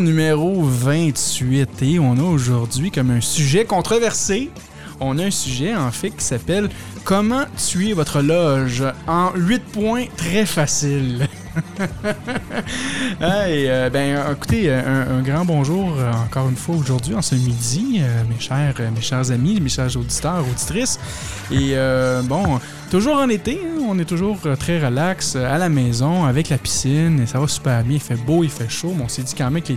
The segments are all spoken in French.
Numéro 28. Et on a aujourd'hui comme un sujet controversé. On a un sujet en fait qui s'appelle Comment tuer votre loge en 8 points très faciles. Hey, euh, ben, écoutez, un, grand bonjour euh, encore une fois aujourd'hui, en ce midi, euh, mes, chers, mes chers amis, mes chers auditeurs, auditrices. Et euh, bon, toujours en été, hein, on est toujours euh, très relax euh, à la maison avec la piscine et ça va super bien. Il fait beau, il fait chaud, mais on s'est dit quand même que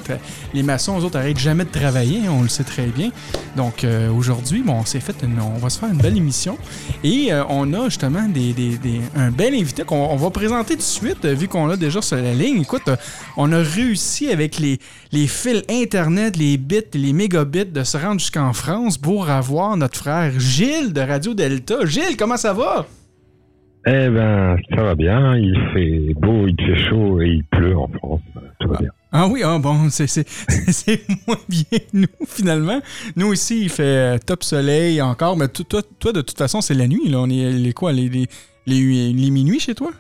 les, maçons, eux autres, arrêtent jamais de travailler, hein, on le sait très bien. Donc euh, aujourd'hui, bon, on s'est fait une- on va se faire une belle émission et on a justement un bel invité qu'on on va présenter tout de suite, vu qu'on l'a déjà sur la ligne. Écoute, on a réussi avec les, les fils Internet, les bits les mégabits de se rendre jusqu'en France pour avoir notre frère Gilles de Radio Delta. Gilles, comment ça va? Eh ben, ça va bien. Il fait beau, il fait chaud et il pleut en France. Tout va bien. Ah oui, ah bon, c'est, moins bien nous, finalement. Nous ici, il fait euh, top soleil encore, mais toi, toi, de toute façon, c'est la nuit, là. On est les quoi, les, les, les, les minuit chez toi?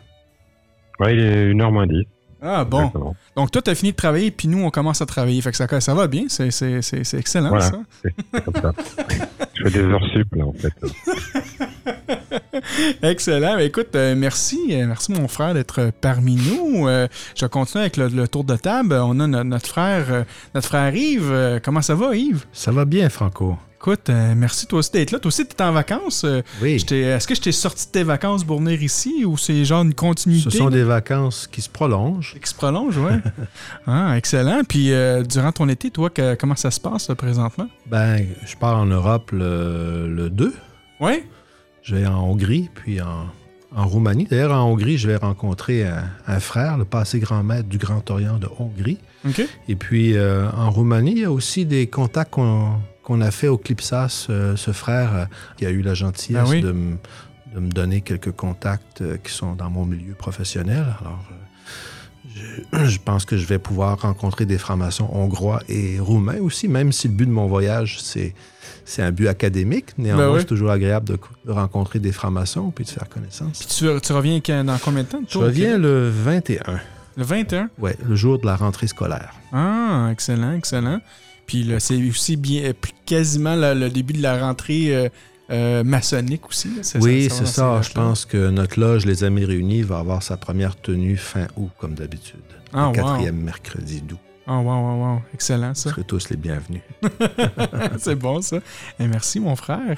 Ouais, il est 1h moins 10. Ah bon. Exactement. Donc toi, t'as fini de travailler, puis nous, on commence à travailler. Fait que ça, ça va bien, c'est, c'est, c'est, c'est excellent, Voilà. ça. C'est comme ça. Je fais des heures sup, là, en fait. Excellent. Ben, écoute, euh, merci. euh, merci, mon frère, d'être euh, parmi nous. Je vais continuer avec le, le tour de table. On a no- notre frère, notre frère Yves. Comment ça va, Yves? Ça va bien, Franco. Écoute, euh, merci toi aussi d'être là. Toi aussi, t'es en vacances. Euh, Oui. Est-ce que je t'ai sorti de tes vacances pour venir ici ou c'est genre une continuité? Ce sont des vacances qui se prolongent. qui se prolonge, ouais? ah, excellent. Puis, euh, durant ton été, toi, que- comment ça se passe présentement? Ben, je pars en Europe le, le 2. Oui? Je vais en Hongrie, puis en, en Roumanie. D'ailleurs, en Hongrie, je vais rencontrer un, un frère, le passé grand maître du Grand Orient de Hongrie. Et puis, euh, en Roumanie, il y a aussi des contacts qu'on a fait au Clipsas. Euh, ce frère euh, qui a eu la gentillesse Ben oui. de, me donner quelques contacts qui sont dans mon milieu professionnel. Alors, je, je pense que je vais pouvoir rencontrer des francs-maçons hongrois et roumains aussi, même si le but de mon voyage, c'est c'est un but académique. Néanmoins, Ben oui. c'est toujours agréable de, de rencontrer des francs-maçons puis de faire connaissance. Puis, tu, tu reviens quand- dans combien de temps? Je reviens le 21, Le 21? ouais, le jour de la rentrée scolaire. Ah, excellent, excellent. Puis là, c'est aussi bien, euh, quasiment le, le début de la rentrée euh, euh, maçonnique aussi. là. C'est Oui, c'est ça. Je pense que notre loge, les Amis Réunis, va avoir sa première tenue fin août, comme d'habitude. Ah, le wow. quatrième mercredi d'août. Ah, wow, wow, wow. Excellent, Vous ça. serez tous les bienvenus. c'est bon, ça. Et merci, mon frère.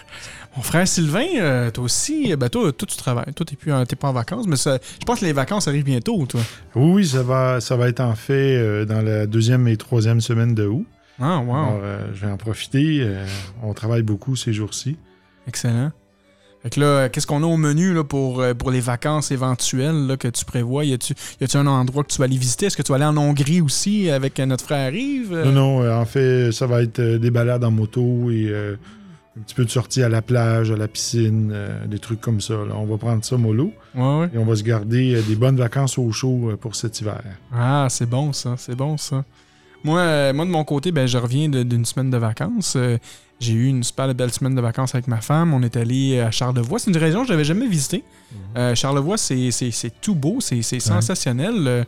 Mon frère Sylvain, euh, toi aussi, euh, ben, toi, toi, tu travailles. Toi, t'es plus en- t'es pas en vacances, mais ça- je pense que les vacances arrivent bientôt, toi. Oui, oui, ça va, ça va être en fait euh, dans la deuxième et troisième semaine de août. Ah, wow. Alors, euh, je vais en profiter. euh, on travaille beaucoup ces jours-ci. Excellent. Fait que là, euh, qu'est-ce qu'on a au menu là, pour, euh, pour les vacances éventuelles là, que tu prévois? Y a-tu un endroit que tu vas aller visiter? Est-ce que tu vas aller en Hongrie aussi avec euh, notre frère Yves? Non, non, en fait, ça va être des balades en moto et euh, un petit peu de sortie à la plage, à la piscine, euh, des trucs comme ça. là. On va prendre ça mollo Ouais, ouais. et on va se garder des bonnes vacances au chaud pour cet hiver. Ah, c'est bon ça, c'est bon ça. Moi, euh, moi de mon côté, ben, je reviens d'une semaine de vacances. Euh, j'ai eu une super belle semaine de vacances avec ma femme. On est allé à Charlevoix. C'est une région que je n'avais jamais visitée. Euh, Charlevoix, c'est tout beau, c'est sensationnel.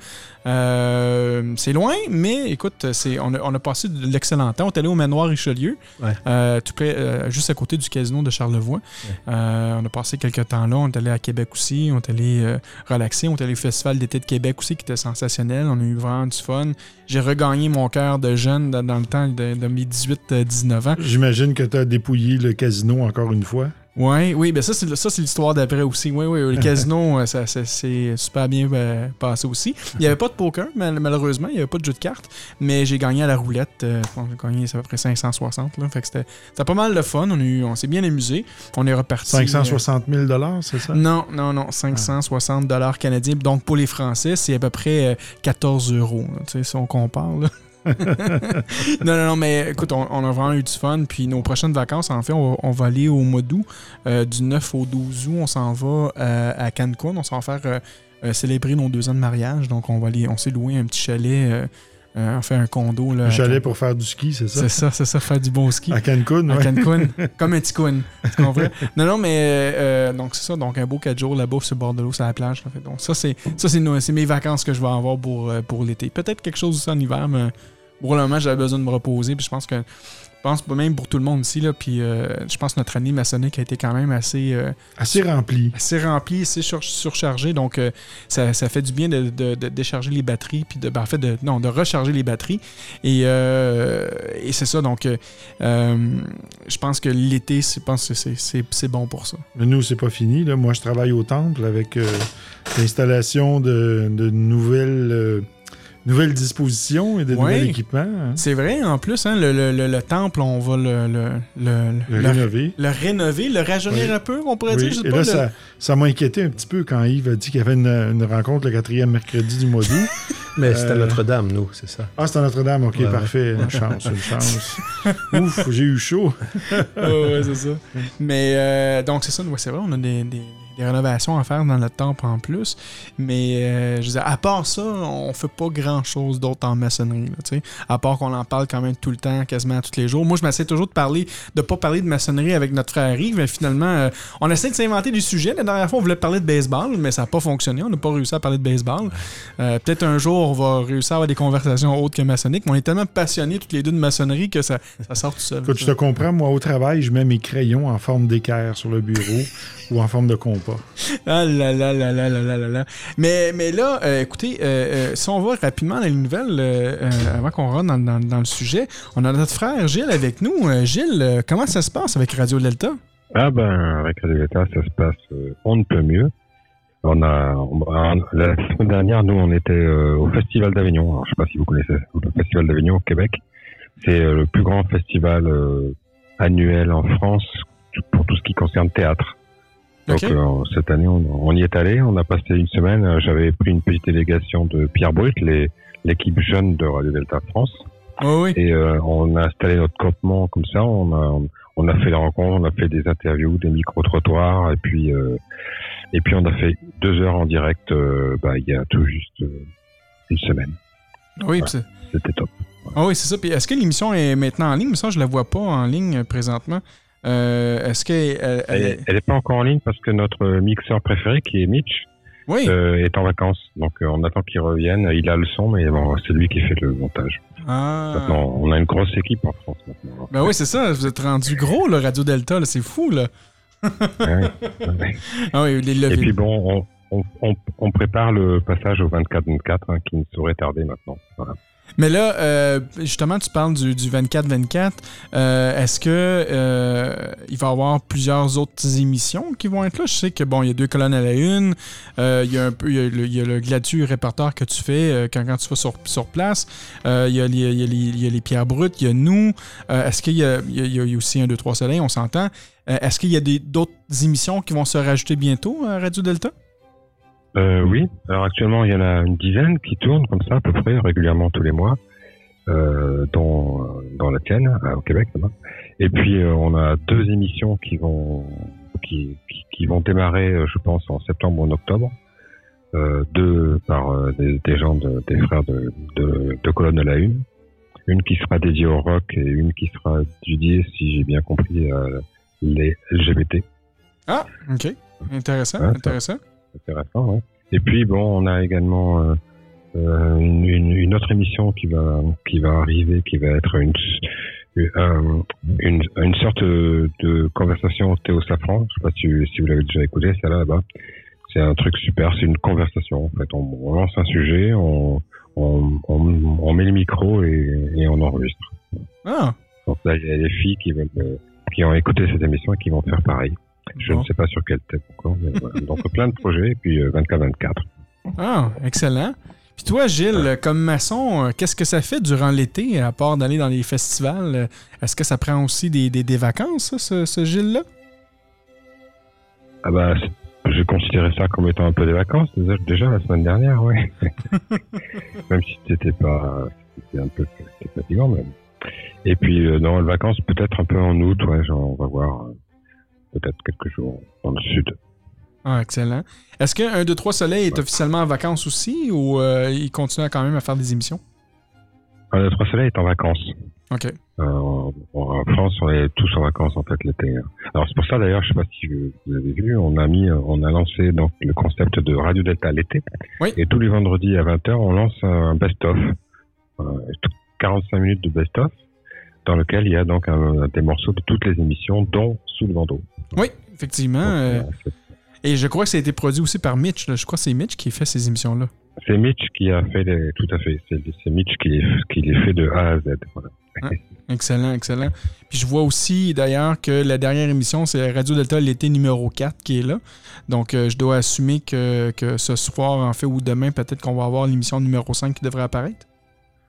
Euh, c'est loin, mais écoute, on a, on a passé de l'excellent temps. On est allé au manoir Richelieu, Ouais. euh, tout près, juste à côté du casino de Charlevoix. On a passé quelques temps là. On est allé à Québec aussi. On est allé relaxer. On est allé au Festival d'été de Québec aussi, qui était sensationnel. On a eu vraiment du fun. J'ai regagné mon cœur de jeune dans, dans le temps de, de mes 18-19 ans. J'imagine que tu as dépouillé le casino encore une fois. Ouais, oui, ben ça, c'est ça, c'est l'histoire d'après aussi. Oui, oui, le casino, euh, ça, ça c'est super bien euh, passé aussi. Il n'y avait pas de poker, mal- malheureusement, il n'y avait pas de jeu de cartes, mais j'ai gagné à la roulette. euh, j'ai gagné à peu près 560. Là, fait que c'était c'était pas mal de fun. On, a eu- on s'est bien amusé. On est reparti. euh, 560 000 c'est ça? non, non, non, 560 dollars canadiens. Donc pour les Français, c'est à peu près euh, 14 euros. là, si on compare. là. non, non, non, mais écoute, on, on a vraiment eu du fun. Puis nos prochaines vacances, en fait, on va, aller au mois d'août. Euh, du 9 au 12 août, on s'en va euh, à Cancun. On s'en va faire euh, célébrer nos deux ans de mariage. Donc on va aller, on s'est loué un petit chalet, euh, on fait un condo. Là, Un chalet pour faire du ski, c'est ça? C'est ça, c'est ça, faire du bon ski. À Cancun, À ouais. Cancun, comme un ticoun. Tu comprends? non, non, mais euh, donc c'est ça. Donc un beau 4 jours là-bas sur le bord de l'eau, sur la plage. là. Fait, donc ça, c'est ça c'est mes vacances que je vais avoir pour, euh, pour l'été. Peut-être quelque chose aussi en hiver, mais pour le moment, j'avais besoin de me reposer. Puis je pense que pense pas même pour tout le monde ici. Là, puis euh, je pense que notre année maçonnique a été quand même assez, euh, Assez rempli. assez remplie, assez sur- surchargée. Donc euh, ça, ça fait du bien de, de- de décharger les batteries. Puis de, ben, en fait, de, non, de recharger les batteries. Et, et c'est ça. Donc je pense que l'été, c'est- je pense que c'est- bon pour ça. Mais nous, c'est pas fini. Là. Moi, je travaille au temple avec l'installation de, de nouvelles, nouvelles dispositions et de Ouais. nouveaux équipements. hein. C'est vrai, en plus, hein, le, le- le- le temple, on va le, le, le, Le le- rénover. le rénover, le rajeunir Oui. un peu, on pourrait Oui. dire. je sais Et pas, là, le- ça, ça m'a inquiété un petit peu quand Yves a dit qu'il y avait une, une rencontre le quatrième mercredi du mois d'août. Mais c'était Euh, Notre-Dame, nous, c'est ça. Ah, c'est à Notre-Dame. OK, Ouais, ouais. parfait. Une chance, une chance. Ouf, j'ai eu chaud. Ouais, c'est ça. Mais euh, donc, c'est ça, ouais, c'est vrai, on a des, des- des rénovations à faire dans notre temple en plus. Mais euh, je veux dire, à part ça, on fait pas grand chose d'autre en maçonnerie. là, tu à part qu'on en parle quand même tout le temps, quasiment tous les jours. Moi, je m'essaie toujours de parler, de pas parler de maçonnerie avec notre frère Yves, mais finalement, euh, on essaie de s'inventer du sujet. La dernière fois, on voulait parler de baseball, mais ça n'a pas fonctionné. On n'a pas réussi à parler de baseball. Euh, Peut-être un jour, on va réussir à avoir des conversations autres que maçonniques, mais on est tellement passionnés tous les deux de maçonnerie que ça, ça sort tout seul. Écoute, je te comprends. Moi, au travail, je mets mes crayons en forme d'équerre sur le bureau ou en forme de compas. Ah là là là là là là là là. Mais, mais là, euh, écoutez, euh, euh, si on va rapidement dans les nouvelles, avant qu'on rentre dans, dans- dans le sujet, on a notre frère Gilles avec nous. Euh, Gilles, euh, comment ça se passe avec Radio Delta? Ah ben, avec Radio Delta, ça se passe euh, on ne peut mieux. On a, on- on- la semaine dernière, nous, on était euh, au Festival d'Avignon. Alors, je sais pas si vous connaissez le Festival d'Avignon au Québec. C'est euh, le plus grand festival euh, annuel en France pour tout ce qui concerne théâtre. Donc euh, cette année, on, on y est allé. On a passé une semaine. J'avais pris une petite délégation de Pierre Brut, les- l'équipe jeune de Radio Delta France. Oui, oui. Et euh, on a installé notre campement comme ça. On a, on a fait des rencontres, on a fait des interviews, des micro-trottoirs, et puis euh, et puis on a fait deux heures en direct. euh, bah, il y a tout juste une semaine. Oui, C'était top. ah oui, c'est ça. Puis est-ce que l'émission est maintenant en ligne? Mais ça, je la vois pas en ligne présentement. Euh, est-ce qu'elle elle, Elle, est- elle est pas encore en ligne parce que notre mixeur préféré, qui est Mitch, Oui. euh, est en vacances. Donc euh, on attend qu'il revienne. Il a le son, mais bon, c'est lui qui fait le montage. Ah. Maintenant, on a une grosse équipe en France maintenant. Ben oui, c'est ça. Vous êtes rendu gros, le Radio Delta. C'est fou, là. Ouais, ouais. Ah oui, les Et puis bon, on, on, on, on prépare le passage au 24-24 hein, qui ne saurait tarder maintenant. Voilà. Mais là, euh, justement, tu parles du, du 24-24. Euh, Est-ce que euh, il va y avoir plusieurs autres émissions qui vont être là? Je sais que bon, il y a deux colonnes à la une. Euh, il y a le, il y répertoire que tu fais euh, quand, tu vas sur, sur place. Euh, il, y a les, les, pierres brutes, il y a nous. Euh, Est-ce qu'il y y a- aussi un 2 3 soleil, on s'entend. Euh, Est-ce qu'il y a d'autres émissions qui vont se rajouter bientôt à Radio Delta? Euh, oui, alors actuellement il y en a une dizaine qui tournent comme ça à peu près régulièrement tous les mois, euh, dont, dans la tienne au Québec. là-bas. Et puis euh, on a deux émissions qui vont qui, qui, qui vont démarrer, euh, je pense, en septembre ou en octobre. Euh, deux par euh, des, des gens de, des frères de, de, de colonne à la une. Une qui sera dédiée au rock et une qui sera dédiée, si j'ai bien compris, à les LGBT. Ah, ok. Intéressant, Ouais, ça- Ouais. Et puis bon, on a également euh, euh, une, autre émission qui va qui va arriver, qui va être une une, une, une sorte de, conversation Théo Safran. Je sais pas si, si vous l'avez déjà écouté, celle-là là-bas. C'est un truc super. C'est une conversation. En fait, on, on lance un sujet, on on, met le micro et, et on enregistre. Ah, Donc là, il y a des filles qui veulent euh, qui ont écouté cette émission et qui vont faire pareil. Je Bon. ne sais pas sur quel thème encore, mais voilà. Donc plein de projets, et puis euh, 24-24. Ah, excellent. Puis toi, Gilles, comme maçon, euh, qu'est-ce que ça fait durant l'été, à part d'aller dans les festivals? Euh, Est-ce que ça prend aussi des, des- des vacances, ce, ce Gilles-là? Ah c'est- je considérais ça comme étant un peu des vacances déjà, la semaine dernière, oui. même si c'était pas, c'était un peu fatigant même. Et puis euh, non, les vacances peut-être un peu en août, ouais, genre, on va voir euh, peut-être quelques jours dans le sud. Ah, excellent. Est-ce que 1, 2, 3 Soleil est officiellement en vacances aussi ou euh, il continue quand même à faire des émissions? Ah, le Trois Soleil est en vacances. OK. Euh, en, en France, on est tous en vacances en fait l'été. hein. Alors c'est pour ça d'ailleurs, je sais pas si vous vous avez vu, on a mis, on a lancé donc le concept de Radio Delta l'été. Oui. Et tous les vendredis à 20h, on lance un best-of, euh, 45 minutes de best-of, dans lequel il y a donc un- des morceaux de toutes les émissions, dont Sous le bandeau. Oui, effectivement. Euh, et je crois que ça a été produit aussi par Mitch. là. Je crois que c'est Mitch qui fait ces émissions-là. c'est Mitch qui a fait les, tout à fait, c'est Mitch qui les, qui les fait de A à Z. Voilà. Excellent, excellent. Puis je vois aussi d'ailleurs que la dernière émission, c'est Radio Delta l'été numéro 4 qui est là. Donc euh, je dois assumer que, que ce soir, en fait, ou demain, peut-être qu'on va avoir l'émission numéro 5 qui devrait apparaître.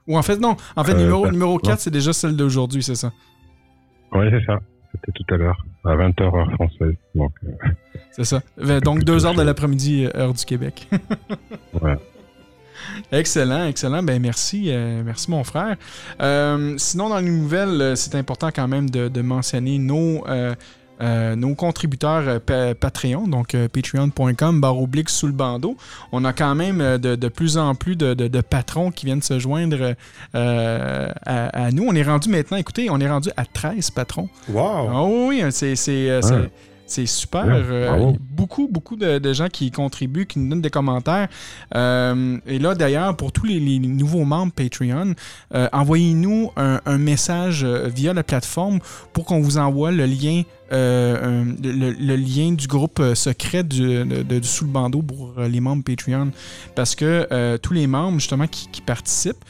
Ou en fait, non. En fait, Euh, numéro, ça- numéro 4, non. c'est déjà celle d'aujourd'hui, c'est ça? Ouais, c'est ça. C'était tout à l'heure, à 20h heure française. Donc, euh, C'est ça. Euh, Donc deux heures de l'après-midi, euh, heure du Québec. voilà. Excellent, excellent. Ben merci, euh, merci mon frère. Euh, sinon, dans les nouvelles, c'est important quand même de, de mentionner nos, euh, euh, nos contributeurs euh, pa- Patreon, donc euh, patreon.com, barre oblique sous le bandeau. On a quand même de, de plus en plus de, de- de patrons qui viennent se joindre euh, à, à nous. On est rendu maintenant, écoutez, on est rendu à 13 patrons. Wow! Ah oui, c'est c'est, super. Euh, beaucoup, beaucoup de, de gens qui contribuent, qui nous donnent des commentaires. Euh, et là, d'ailleurs, pour tous les, les nouveaux membres Patreon, euh, envoyez-nous un, un message via la plateforme pour qu'on vous envoie le lien. Euh, le, lien du groupe euh, secret du, sous le bandeau pour euh, les membres Patreon parce que tous les membres justement qui, participent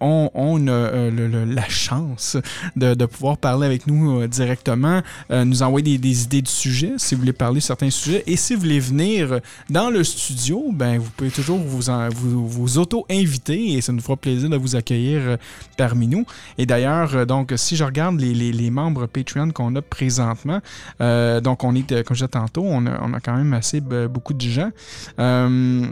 ont, la chance de, pouvoir parler avec nous directement, nous envoyer des, idées de sujets si vous voulez parler de certains sujets. Et si vous voulez venir dans le studio, ben vous pouvez toujours vous, vous, auto-inviter et ça nous fera plaisir de vous accueillir parmi nous. Et d'ailleurs, donc si je regarde les, les- membres Patreon qu'on a euh, donc on est, euh, comme je disais tantôt, on a, quand même assez be- beaucoup de gens. Euh,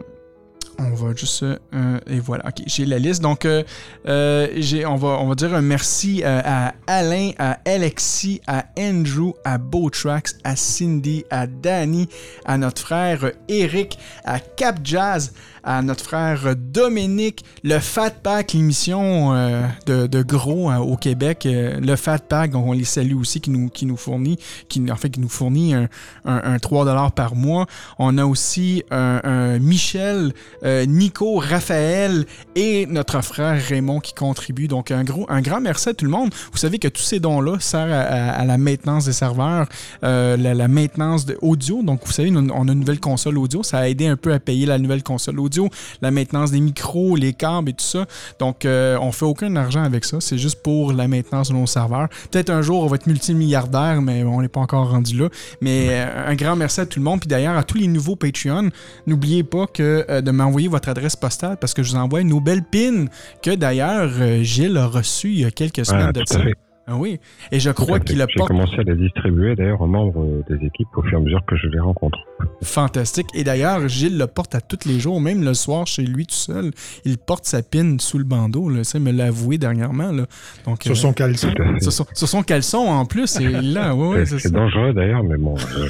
on va juste. euh, et voilà, ok, j'ai la liste. Donc, euh, euh, on, va, on va dire un merci euh, à Alain, à Alexis, à Andrew, à Beautrax, à Cindy, à Danny, à notre frère Eric, à Cap Jazz, à notre frère Dominique, le Fat Pack, l'émission euh, de, gros hein, au Québec, euh, le Fat Pack, on les salue aussi, qui nous, qui nous fournit, qui, en fait, qui nous fournit un, un, un 3$ par mois. On a aussi un, un Michel, euh, Nico, Raphaël et notre frère Raymond qui contribuent. Donc un, gros, un grand merci à tout le monde. Vous savez que tous ces dons-là servent à, à- la maintenance des serveurs, euh, la, la maintenance de audio. Donc vous savez, on a une nouvelle console audio. Ça a aidé un peu à payer la nouvelle console audio, la maintenance des micros, les câbles et tout ça. Donc euh, on fait aucun argent avec ça. C'est juste pour la maintenance de nos serveurs. Peut-être un jour on va être multimilliardaire, mais on n'est pas encore rendu là. Mais euh, un grand merci à tout le monde. Puis d'ailleurs, à tous les nouveaux Patreon, n'oubliez pas que euh, de m'envoyer votre adresse postale parce que je vous envoie une belle pin que d'ailleurs Gilles a reçue il y a quelques semaines de ça. fait. Ah oui. Et je crois qu'il a J'ai pas commencé à les distribuer d'ailleurs aux membres euh, des équipes au fur et à mesure que je les rencontre. fantastique. Et d'ailleurs, Gilles le porte à tous les jours, même le soir chez lui tout seul. Il porte sa pin sous le bandeau. Là. Ça, il me l'a avoué dernièrement. Là. Donc, Sur euh, son caleçon. À fait. sur son, sur son caleçon en plus. Et là, ouais, ouais, C'est- c'est c'est dangereux d'ailleurs, mais bon, euh,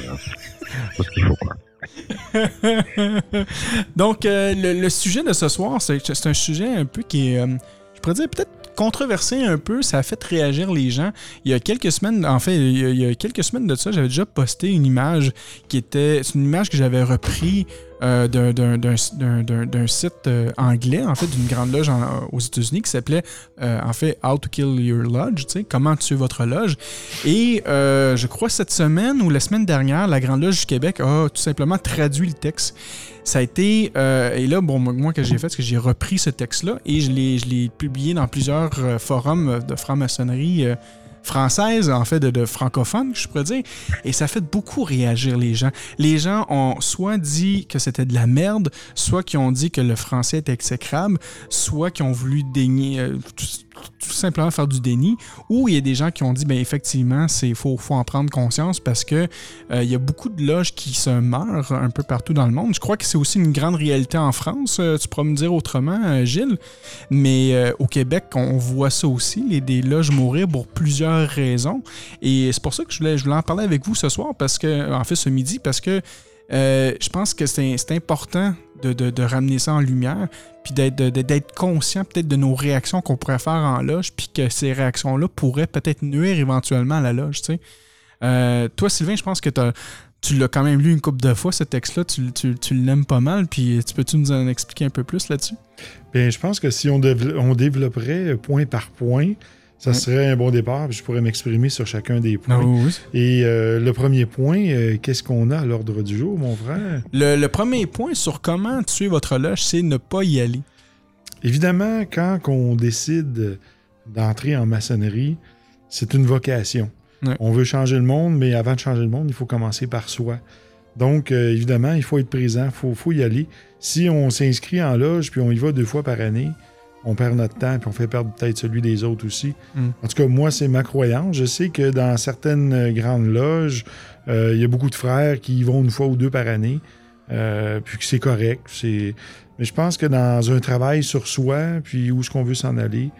faut ce qu'il faut quoi. Donc, euh, le, le sujet de ce soir, c'est c'est un sujet un peu qui est, euh, je pourrais dire, peut-être controversé un peu. Ça a fait réagir les gens. Il y a quelques semaines, en fait, il y a, quelques semaines de ça, j'avais déjà posté une image qui était. C'est une image que j'avais repris euh, d'un- site euh, anglais, en fait, d'une grande loge aux États-Unis qui s'appelait, euh, en fait, How to Kill Your Lodge, tu sais, comment tuer votre loge. Et je crois cette semaine ou la semaine dernière, la Grande Loge du Québec a tout simplement traduit le texte. Ça a été. et là, bon, moi, que j'ai fait, c'est que j'ai repris ce texte-là et je l'ai publié dans plusieurs forums de franc-maçonnerie française, en fait, de, de francophone, je pourrais dire. Et ça fait beaucoup réagir les gens. Les gens ont soit dit que c'était de la merde, soit qui ont dit que le français était exécrable, soit qui ont voulu dénier, euh, tout simplement faire du déni, ou il y a des gens qui ont dit, ben effectivement, c'est faut, faut en prendre conscience parce que euh, il y a beaucoup de loges qui se meurent un peu partout dans le monde. Je crois que c'est aussi une grande réalité en France. Euh, tu pourras me dire autrement, euh, Gilles, mais au Québec, on voit ça aussi, les, des loges mourir pour plusieurs raisons. Et c'est pour ça que je voulais, je voulais en parler avec vous ce soir, parce que, en fait, ce midi, parce que je pense que c'est important de, ramener ça en lumière, puis d'être conscient peut-être de nos réactions qu'on pourrait faire en loge, puis que ces réactions-là pourraient peut-être nuire éventuellement à la loge. tu sais. Euh, toi, Sylvain, je pense que tu l'as quand même lu une couple de fois, ce texte-là. Tu, tu- tu l'aimes pas mal, puis tu peux-tu nous en expliquer un peu plus là-dessus? Bien, je pense que si on, on développerait point par point, ça Ouais. serait un bon départ. puis Je pourrais m'exprimer sur chacun des points. oui. Et euh, le premier point, euh, qu'est-ce qu'on a à l'ordre du jour, mon frère? Le, le premier point sur comment tuer votre loge, c'est ne pas y aller. Évidemment, quand on décide d'entrer en maçonnerie, c'est une vocation. Ouais. On veut changer le monde, mais avant de changer le monde, il faut commencer par soi. Donc, euh, évidemment, il faut être présent, il faut, faut y aller. Si on s'inscrit en loge, puis on y va deux fois par année, on perd notre temps, puis on fait perdre peut-être celui des autres aussi. Mm. En tout cas, moi, c'est ma croyance. Je sais que dans certaines euh, grandes loges, euh, il y a beaucoup de frères qui y vont une fois ou deux par année, euh, puis que c'est correct. C'est... Mais je pense que dans un travail sur soi, puis où est-ce qu'on veut s'en aller,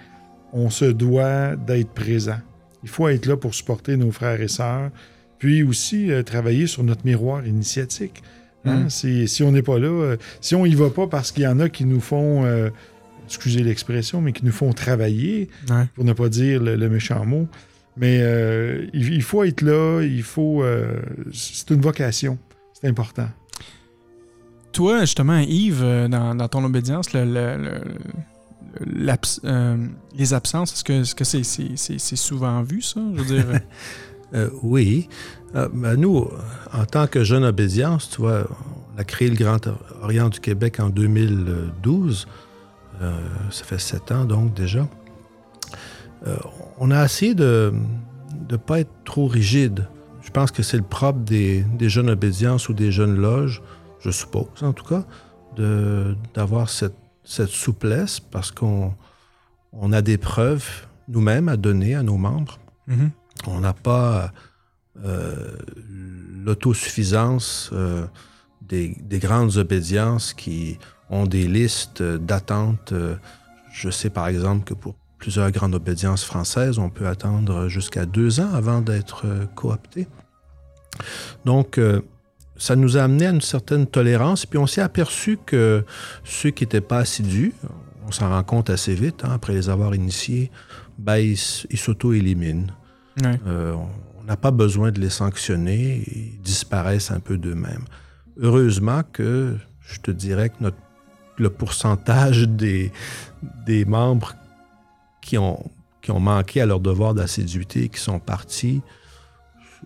on se doit d'être présent. Il faut être là pour supporter nos frères et sœurs, puis aussi euh, travailler sur notre miroir initiatique. Hein? Mm. C'est- si on n'est pas là, si on y va pas parce qu'il y en a qui nous font, excusez l'expression, mais qui nous font travailler, Ouais. pour ne pas dire le, le méchant mot, mais euh, il, il faut être là, il faut... euh, c'est une vocation, c'est important. Toi, justement, Yves, euh, dans, dans ton obédience, le- le- le- l'abs- euh, les absences, est-ce que c'est souvent vu, ça? Je veux dire, oui. Euh, ben, nous, en tant que jeune obédience, tu vois, on a créé le Grand Orient du Québec en 2012. Euh, ça fait sept ans, donc, déjà. Euh, on a essayé de ne pas être trop rigide. Je pense que c'est le propre des, des jeunes obédiences ou des jeunes loges, je suppose, en tout cas, d'avoir cette, cette souplesse parce qu'on on a des preuves nous-mêmes à donner à nos membres. mhm. On n'a pas euh, l'autosuffisance euh, des, des grandes obédiences qui ont des listes d'attente. Euh, Je sais par exemple que pour plusieurs grandes obédiences françaises, on peut attendre jusqu'à deux ans avant d'être euh, coopté. Donc, euh, ça nous a amené à une certaine tolérance, puis on s'est aperçu que ceux qui n'étaient pas assidus, on s'en rend compte assez vite, hein, après les avoir initiés, ben, ils, s'auto-éliminent. Euh, on n'a pas besoin de les sanctionner, ils disparaissent un peu d'eux-mêmes. Heureusement que je te dirais que notre, le pourcentage des, des membres qui ont, qui ont manqué à leur devoir d'assiduité, qui sont partis,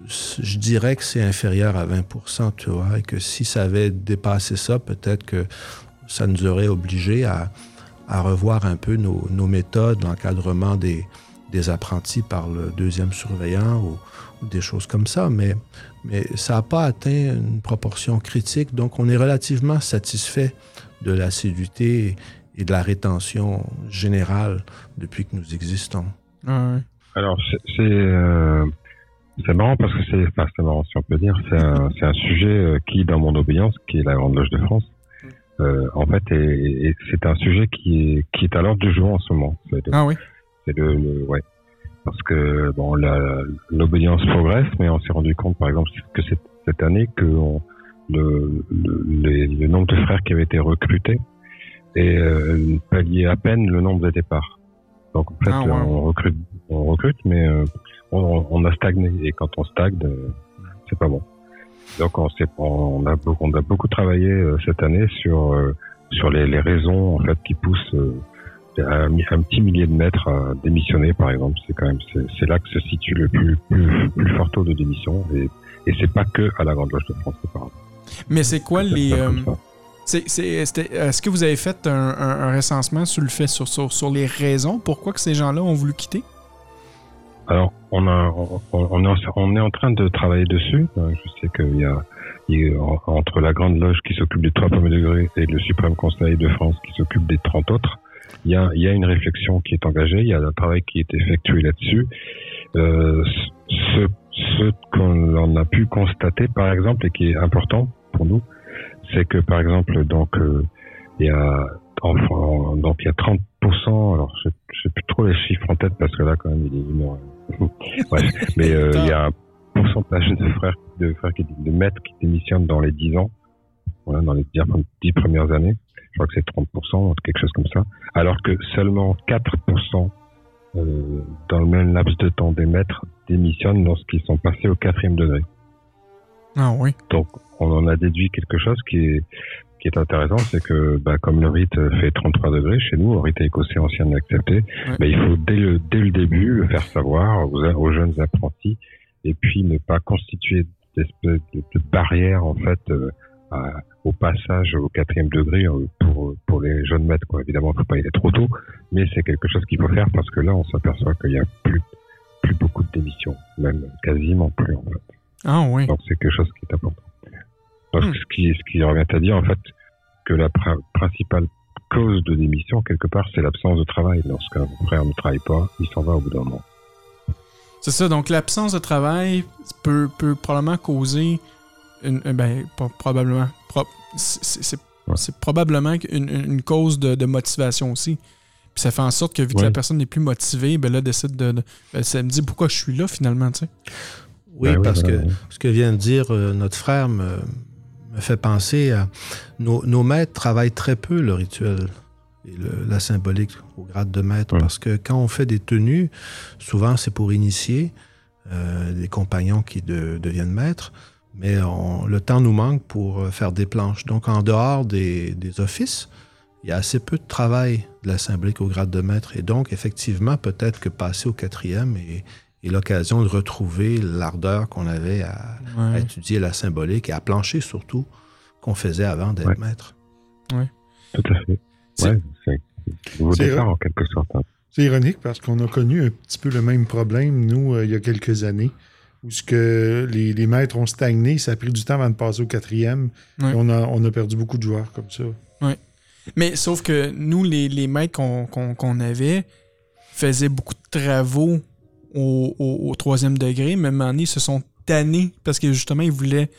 je dirais que c'est inférieur à 20% tu vois, et que si ça avait dépassé ça, peut-être que ça nous aurait obligés à, à revoir un peu nos, nos méthodes, l'encadrement des, des apprentis par le deuxième surveillant ou, des choses comme ça. Mais, mais ça n'a pas atteint une proportion critique, donc on est relativement satisfait de l'assiduité et de la rétention générale depuis que nous existons. Ouais, ouais. Alors, c'est c'est euh, marrant parce que c'est, enfin, c'est marrant si on peut dire, c'est un, c'est un sujet euh, qui, dans mon obédience, qui est la Grande Loge de France, euh, en fait, est- est- c'est un sujet qui est, qui est à l'ordre du jour en ce moment. Le, Ah oui? c'est le, le- ouais. Parce que bon, la- l'obédience progresse, mais on s'est rendu compte, par exemple, que cette année que on- le, le, les- le nombre de frères qui avaient été recrutés et euh, palliait à peine le nombre de départs. Donc en fait, Ah, ouais. on recrute, on recrute, mais euh, on, on a stagné. Et quand on stagne, euh, c'est pas bon. Donc on, a, beaucoup- on a beaucoup travaillé euh, cette année sur sur les, les raisons en fait qui poussent un, petit millier de mètres à démissionner, par exemple. C'est quand même c'est c'est là que se situe le plus plus, plus fort taux de démission. Et, et c'est pas que à la Grande Loge de France. Mais c'est quoi les. euh, comme ça. c'est- c'est- c'était- Est-ce que vous avez fait un, un- un recensement sur le fait, sur, sur, sur les raisons pourquoi que ces gens-là ont voulu quitter? Alors, on, a, on, on, est en, on est en train de travailler dessus. Euh, Je sais qu'il y a, il y a entre la Grande Loge qui s'occupe des trois premiers degrés et le Suprême Conseil de France qui s'occupe des 30 autres, il y, a, il y a une réflexion qui est engagée, il y a un travail qui est effectué là-dessus. Euh, ce ce qu'on a pu constater, par exemple, et qui est important pour nous, c'est que, par exemple, donc, euh, il y a, enfin, donc, il y a 30%, alors, je, sais plus trop les chiffres en tête parce que là, quand même, il est une. Bref, mais euh, il y a un pourcentage de frères, de frères qui, de maîtres qui démissionnent dans les 10 ans, voilà, dans les 10 premières années. Je crois que c'est 30%, quelque chose comme ça. Alors que seulement 4% euh, dans le même laps de temps des maîtres démissionnent lorsqu'ils sont passés au quatrième degré. Ah oui. Donc, on en a déduit quelque chose qui est, qui est intéressant, c'est que, bah, comme le rite fait 33 degrés chez nous, le rite écossais ancien accepté, bah, il faut dès le, dès le début le faire savoir aux, aux jeunes apprentis et puis ne pas constituer d'espèce de, de barrière, en fait, euh, à, au passage au quatrième degré euh, pour, pour les jeunes maîtres. Quoi. Évidemment, il ne faut pas y aller trop tôt, mais c'est quelque chose qu'il faut faire parce que là, on s'aperçoit qu'il y a plus, plus beaucoup de démissions, même quasiment plus en fait. Ah oui. Donc c'est quelque chose qui est important. Donc Hmm. ce, qui, ce qui revient à dire en fait que la pr- principale cause de démission quelque part c'est l'absence de travail. Lorsqu'un frère ne travaille pas, il s'en va au bout d'un moment. C'est ça, donc l'absence de travail peut, peut probablement causer une. euh, Ben, probablement. Pro- c'est Ouais. probablement une, une cause de, de motivation aussi. Puis ça fait en sorte que vu que Ouais. la personne n'est plus motivée, ben là, décide de. de- ben, ça me dit pourquoi je suis là finalement, tu sais. Oui, Ben oui, parce voilà, que oui. ce que vient de dire euh, notre frère me, me fait penser à nos, nos maîtres travaillent très peu le rituel et le- la symbolique au grade de maître Ouais. parce que quand on fait des tenues, souvent c'est pour initier euh, des compagnons qui de- deviennent maîtres, mais on- le temps nous manque pour euh, faire des planches. Donc en dehors des, des offices, il y a assez peu de travail de la symbolique au grade de maître et donc effectivement peut-être que passer au quatrième est, est l'occasion de retrouver l'ardeur qu'on avait à, étudier la symbolique et à plancher surtout qu'on faisait avant d'être Ouais. maître. Tout à fait. C'est- Ouais, c'est nouveau départ en quelque sorte. hein. C'est ironique parce qu'on a connu un petit peu le même problème, nous, euh, il y a quelques années, où ce que les, les maîtres ont stagné, ça a pris du temps avant de passer au quatrième. Et On, a, on a perdu beaucoup de joueurs comme ça. Mais sauf que nous, les, les maîtres qu'on avait faisaient beaucoup de travaux au, au- au troisième degré, mais à un moment donné, ils se sont tannés parce que justement, ils voulaient,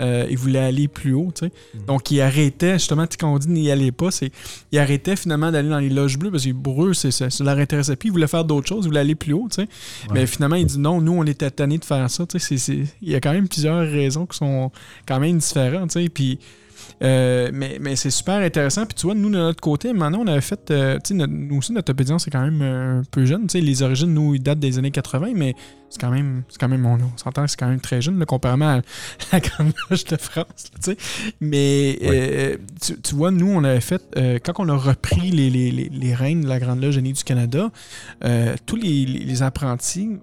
euh, ils voulaient aller plus haut. tu sais. Donc, ils arrêtaient, justement, quand on dit n'y allez pas, c'est ils arrêtaient finalement d'aller dans les loges bleues parce que pour eux, c'est- ça, ça leur intéressait plus. Ils voulaient faire d'autres choses, ils voulaient aller plus haut. tu sais. Mais finalement, ils disent non, nous, on était tannés de faire ça. tu sais, c'est- c'est- Il y a quand même plusieurs raisons qui sont quand même différentes. tu sais, Puis. Euh, mais mais c'est super intéressant. Puis tu vois, nous, de notre côté, maintenant, on avait fait. euh, tu sais, notre- nous aussi, notre obédience, c'est quand même euh, un peu jeune. Tu sais, les origines, nous, ils datent des années 80, mais c'est quand même. C'est quand même. On, on s'entend que c'est quand même très jeune, là, comparément à la Grande Loge de France. là, tu sais. Mais euh, tu, tu vois, nous, on avait fait. quand on a repris les, les, les, les règnes de la Grande Loge du Canada, tous les, les, apprentis.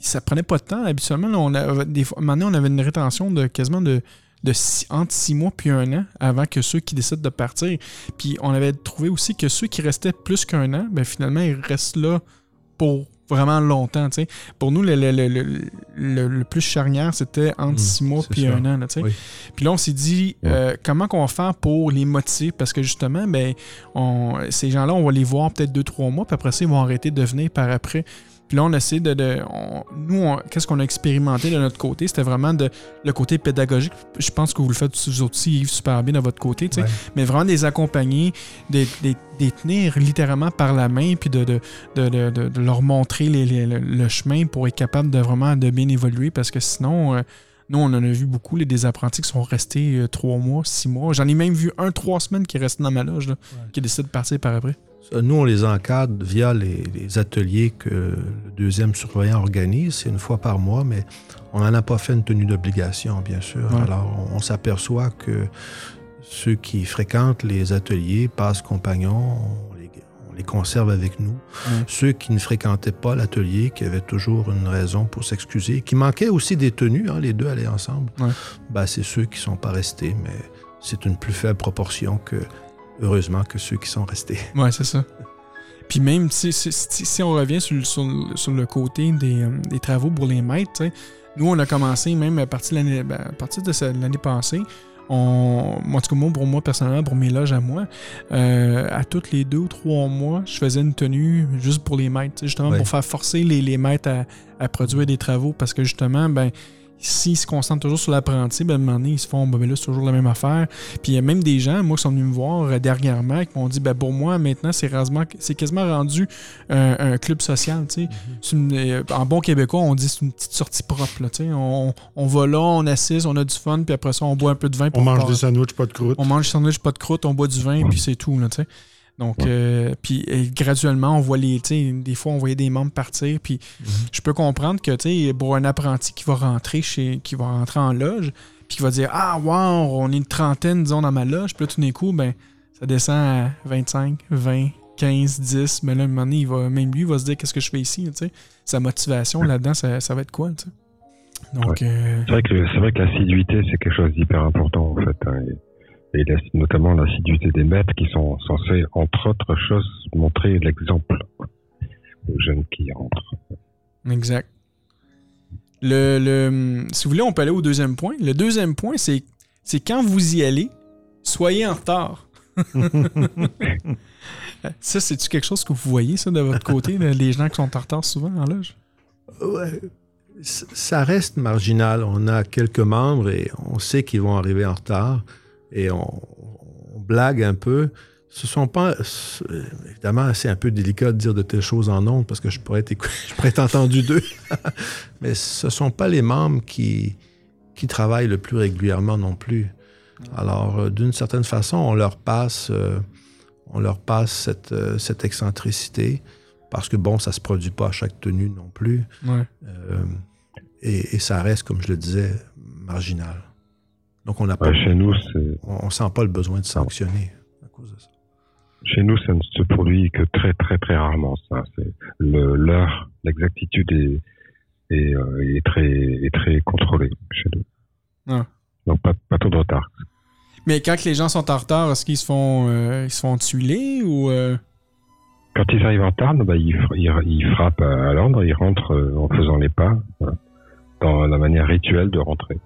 ça prenait pas de temps. Habituellement, là, on avait des fois, maintenant, on avait une rétention de quasiment de de six- entre six mois puis un an avant que ceux qui décident de partir. Puis on avait trouvé aussi que ceux qui restaient plus qu'un an, ben finalement, ils restent là pour vraiment longtemps. Pour nous, le, le, le, le- le- le plus charnière, c'était entre Mm, six mois puis un an. là. Oui. Puis là, on s'est dit, euh, comment qu'on va faire pour les motiver? Parce que justement, ben, on, ces gens-là, on va les voir peut-être deux, trois mois, puis après ça, ils vont arrêter de venir par après. Puis là, on essaie de. de- on- nous, qu'est-ce qu'on a expérimenté de notre côté? C'était vraiment de, le côté pédagogique. Je pense que vous le faites vous aussi Yves, super bien de votre côté, tu sais. Ouais. mais vraiment de les accompagner, de, de- de les tenir littéralement par la main, puis de, de, de, de- de- de leur montrer les- les- le, le chemin pour être capable de vraiment de bien évoluer, parce que sinon, euh, nous, on en a vu beaucoup, les, des apprentis qui sont restés euh, trois mois, six mois. J'en ai même vu un, trois semaines qui restent dans ma loge, là, qui décident de partir par après. Nous, on les encadre via les, les ateliers que le deuxième surveillant organise. C'est une fois par mois, mais on n'en a pas fait une tenue d'obligation, bien sûr. Ouais. Alors, on, on s'aperçoit que ceux qui fréquentent les ateliers passent compagnons, on les, on les conserve avec nous. Ceux qui ne fréquentaient pas l'atelier, qui avaient toujours une raison pour s'excuser, qui manquaient aussi des tenues, hein, les deux allaient ensemble, Ouais. ben, c'est ceux qui ne sont pas restés, mais c'est une plus faible proportion que, heureusement, que ceux qui sont restés. Ouais, c'est ça. Puis même si, si, si- si on revient sur, le- sur le- sur le côté des, euh, des travaux pour les maîtres, nous, on a commencé même à partir de l'année, ben, à partir de ce- l'année passée. On, en tout cas, moi, pour moi, personnellement, pour mes loges à moi, euh, à tous les deux ou trois mois, je faisais une tenue juste pour les maîtres, justement Ouais. pour faire forcer les, les maîtres à, à produire des travaux parce que justement, ben, s'ils se concentrent toujours sur l'apprenti, ben, à un moment donné, ils se font, ben, là, c'est toujours la même affaire. Puis il y a même des gens, moi, qui sont venus me voir euh, dernièrement, qui m'ont dit, ben, pour moi, maintenant, c'est quasiment, c'est quasiment rendu un, un club social, tu sais. Une- euh, en bon québécois, on dit c'est une petite sortie propre, tu sais. On, on va là, on assise, on a du fun, puis après ça, on boit un peu de vin. On mange des sandwichs, pas de croûte. on mange sandwich, pas de croûte, on boit du vin, puis c'est tout, là, tu sais. Donc, euh, puis graduellement, on voit les, tu sais, des fois, on voyait des membres partir, puis je peux comprendre que, tu sais, pour un apprenti qui va rentrer chez, qui va rentrer en loge, puis qui va dire, ah, wow, on est une trentaine, disons, dans ma loge, puis là, tout d'un coup, ben, ça descend à 25, 20, 15, 10, mais là, à un moment donné, il va, même lui, il va se dire, qu'est-ce que je fais ici, tu sais? Sa motivation là-dedans, ça, ça va être quoi, tu sais? Donc, euh, C'est vrai que c'est vrai que l'assiduité c'est quelque chose d'hyper important en fait, hein, et, la- notamment l'assiduité des maîtres qui sont censés entre autres choses montrer l'exemple aux jeunes qui rentrent. Exact. Le, le- si vous voulez, on peut aller au deuxième point. Le deuxième point, c'est, c'est quand vous y allez, soyez en retard. ça, c'est-tu quelque chose que vous voyez, ça, de votre côté, les gens qui sont en retard souvent en loge? Ouais. Ça reste marginal. On a quelques membres et on sait qu'ils vont arriver en retard et on, on blague un peu. Ce sont pas. ce- Évidemment, c'est un peu délicat de dire de telles choses en nombre parce que je pourrais être, écou- je pourrais être entendu d'eux. Mais ce sont pas les membres qui, qui travaillent le plus régulièrement non plus. Alors, euh, d'une certaine façon, on leur passe, euh, on leur passe cette, euh, cette excentricité parce que, bon, ça se produit pas à chaque tenue non plus. Ouais. Euh, et, et ça reste, comme je le disais, marginal. Donc, on n'a pas, Ouais, chez nous, on, on sent pas le besoin de sanctionner à cause de ça. chez nous ça ne se produit que très très très rarement. Ça, c'est l'heure, l'exactitude est est, euh, est très est très contrôlée chez nous. Ah. Donc pas pas trop de retard. Mais quand les gens sont en retard, est-ce qu'ils se font, euh, ils se font tuiler ou. euh, Quand ils arrivent en retard, bah, ils, fr- ils, ils frappent à l'ordre, ils rentrent en faisant les pas, voilà, dans la manière rituelle de rentrer.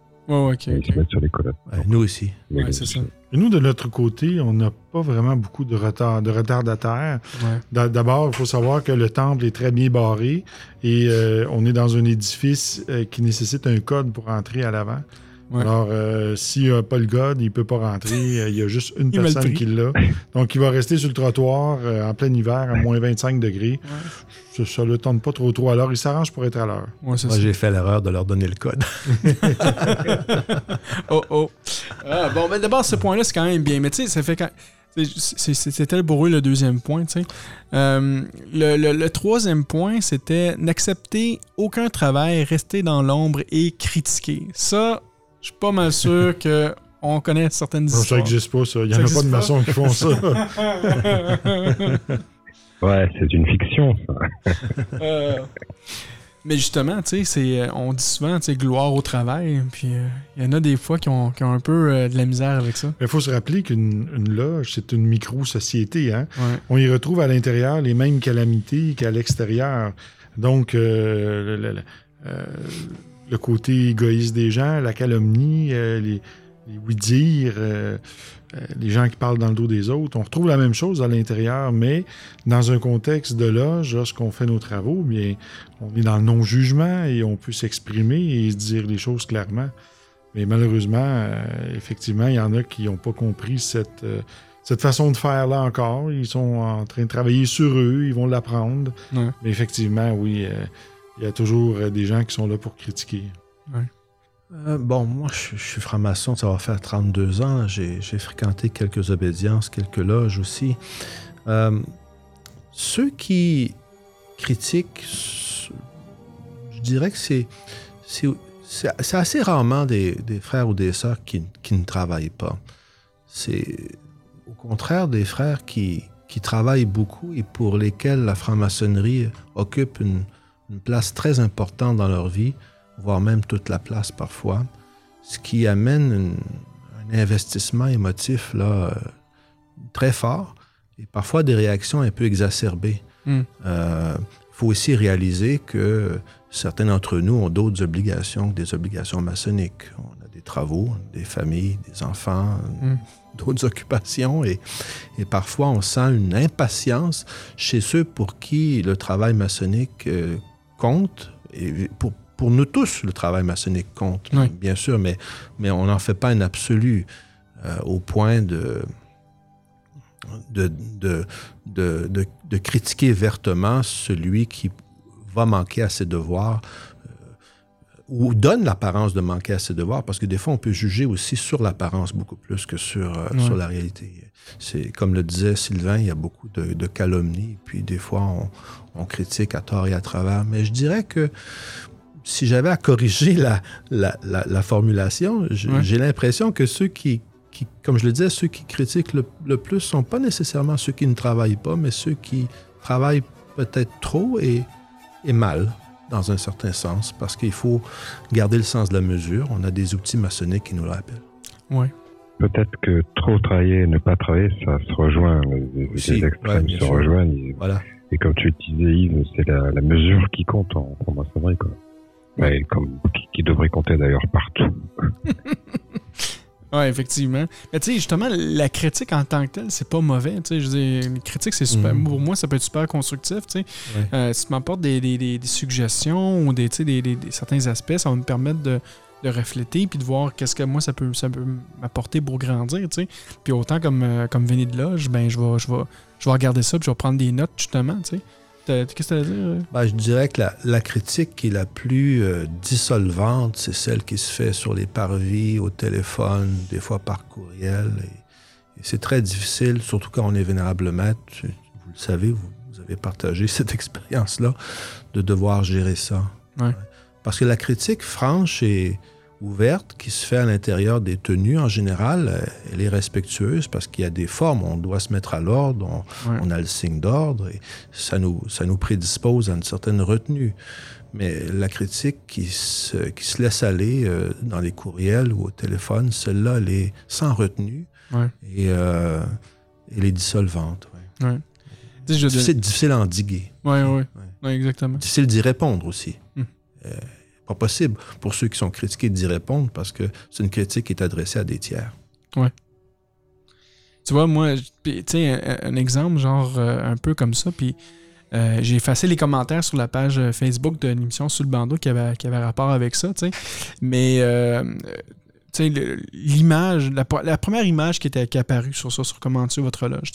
Sur les. Ouais, nous aussi. Ouais, c'est ça. Et nous, de notre côté, on n'a pas vraiment beaucoup de, retard, de retardataires. Ouais. D'abord, il faut savoir que le temple est très bien barré et euh, on est dans un édifice euh, qui nécessite un code pour entrer à l'avant. Ouais. Alors, euh, s'il n'a pas le code, il ne peut pas rentrer. Il y a juste une Il personne qui l'a. Donc, il va rester sur le trottoir euh, en plein hiver à moins 25 degrés. Ça ne le tente pas trop trop. Alors, il s'arrange pour être à l'heure. Ouais, Moi, j'ai fait l'erreur de leur donner le code. Oh, oh. Ah, bon, mais d'abord, ce point-là, c'est quand même bien. Mais tu sais, ça fait quand. C'était pour eux le deuxième point, tu sais. Euh, le, le- le troisième point, c'était n'accepter aucun travail, rester dans l'ombre et critiquer. Ça, je suis pas mal sûr que on connaît certaines Non, ça histoires. n'existe pas, ça. Il n'y en a pas de pas? maçons qui font ça. Ouais, c'est une fiction. Ça. Euh, mais justement, tu sais, c'est, euh, on dit souvent, tu sais, gloire au travail. Puis euh, il y en a des fois qui ont, qui ont un peu euh, de la misère avec ça. Il faut se rappeler qu'une une loge, c'est une micro-société. Hein? Ouais. On y retrouve à l'intérieur les mêmes calamités qu'à l'extérieur. Donc, euh, le, le- le- euh, le côté égoïste des gens, la calomnie, euh, les, les oui-dire, euh, euh, les gens qui parlent dans le dos des autres. On retrouve la même chose à l'intérieur, mais dans un contexte de loge, lorsqu'on fait nos travaux, bien, on est dans le non-jugement et on peut s'exprimer et se dire les choses clairement. Mais malheureusement, euh, effectivement, il y en a qui n'ont pas compris cette, euh, cette façon de faire là encore. Ils sont en train de travailler sur eux, ils vont l'apprendre. Ouais. Mais effectivement, oui, euh, il y a toujours euh, des gens qui sont là pour critiquer. Euh, bon, moi, je, je suis franc-maçon, ça va faire 32 ans. J'ai j'ai fréquenté quelques obédiences, quelques loges aussi. Euh, ceux qui critiquent, je dirais que c'est c'est c'est- c'est assez rarement des, des frères ou des sœurs qui, qui ne travaillent pas. C'est au contraire des frères qui, qui travaillent beaucoup et pour lesquels la franc-maçonnerie occupe une, une place très importante dans leur vie voire même toute la place parfois, ce qui amène une- un investissement émotif là, euh, très fort et parfois des réactions un peu exacerbées. Hmm. Euh, Il faut aussi réaliser que certains d'entre nous ont d'autres obligations que des obligations maçonniques. On a des travaux, des familles, des enfants, Hmm. d'autres occupations et, et parfois on sent une impatience chez ceux pour qui le travail maçonnique euh, compte. Et pour, pour nous tous, le travail maçonnique compte, Oui. bien sûr, mais, mais on n'en fait pas un absolu euh, au point de, de, de, de, de- de critiquer vertement celui qui va manquer à ses devoirs ou donne l'apparence de manquer à ses devoirs, parce que des fois, on peut juger aussi sur l'apparence beaucoup plus que sur, euh, Ouais. sur la réalité. C'est Comme le disait Sylvain, il y a beaucoup de, de calomnies, puis des fois, on, on critique à tort et à travers. Mais je dirais que si j'avais à corriger la, la, la- la formulation, Ouais. j'ai l'impression que ceux qui, qui, comme je le disais, ceux qui critiquent le, le plus sont pas nécessairement ceux qui ne travaillent pas, mais ceux qui travaillent peut-être trop et, et mal, dans un certain sens, parce qu'il faut garder le sens de la mesure. On a des outils maçonniques qui nous le rappellent. Ouais. Peut-être que trop travailler et ne pas travailler, ça se rejoint. Les, Aussi, extrêmes se sûr. rejoignent. Et, Voilà. et comme tu disais, Yves, c'est la, la mesure qui compte en, en maçonnerie. Quoi. Ouais, comme, qui, qui devrait compter d'ailleurs partout. Ouais, effectivement. Mais tu sais, justement, la critique en tant que telle, c'est pas mauvais. Tu sais, je dire, une critique, c'est super. Mhm. Pour moi, ça peut être super constructif. Tu sais, Ouais. Euh, si tu m'apportes des, des- des- des suggestions ou des, des, certains aspects, ça va me permettre de, de refléter puis de voir qu'est-ce que moi ça peut, ça peut m'apporter pour grandir. Tu sais. Puis autant comme, euh, comme Véné de Loge, ben, je vais, je, vais, je vais regarder ça puis je vais prendre des notes justement. Tu sais. Qu'est-ce que tu dire? euh? Ben, je dirais que la, la critique qui est la plus euh, dissolvante, c'est celle qui se fait sur les parvis, au téléphone, des fois par courriel. Et, et c'est très difficile, surtout quand on est vénérable maître. Vous le savez, vous, vous avez partagé cette expérience-là, de devoir gérer ça. Ouais. Parce que la critique franche et ouverte qui se fait à l'intérieur des tenues, en général, elle est respectueuse parce qu'il y a des formes. On doit se mettre à l'ordre, on, Ouais. on a le signe d'ordre et ça nous, ça nous prédispose à une certaine retenue. Mais la critique qui se, qui se laisse aller euh, dans les courriels ou au téléphone, celle-là, elle est sans retenue Ouais. et euh, elle est dissolvante. ouais. Donne- Difficile, difficile à endiguer. Ouais. Ouais, exactement. Difficile d'y répondre aussi. Hmm. Euh, pas possible pour ceux qui sont critiqués d'y répondre parce que c'est une critique qui est adressée à des tiers. Tu vois, moi, tu sais, un, exemple, genre, euh, un peu comme ça, puis euh, j'ai effacé les commentaires sur la page euh, Facebook de l'émission Sous le bandeau qui avait, qui avait rapport avec ça, tu sais. Mais, euh, l'image, la, pre- la première image qui était qui apparue sur ça, sur comment tuer votre loge,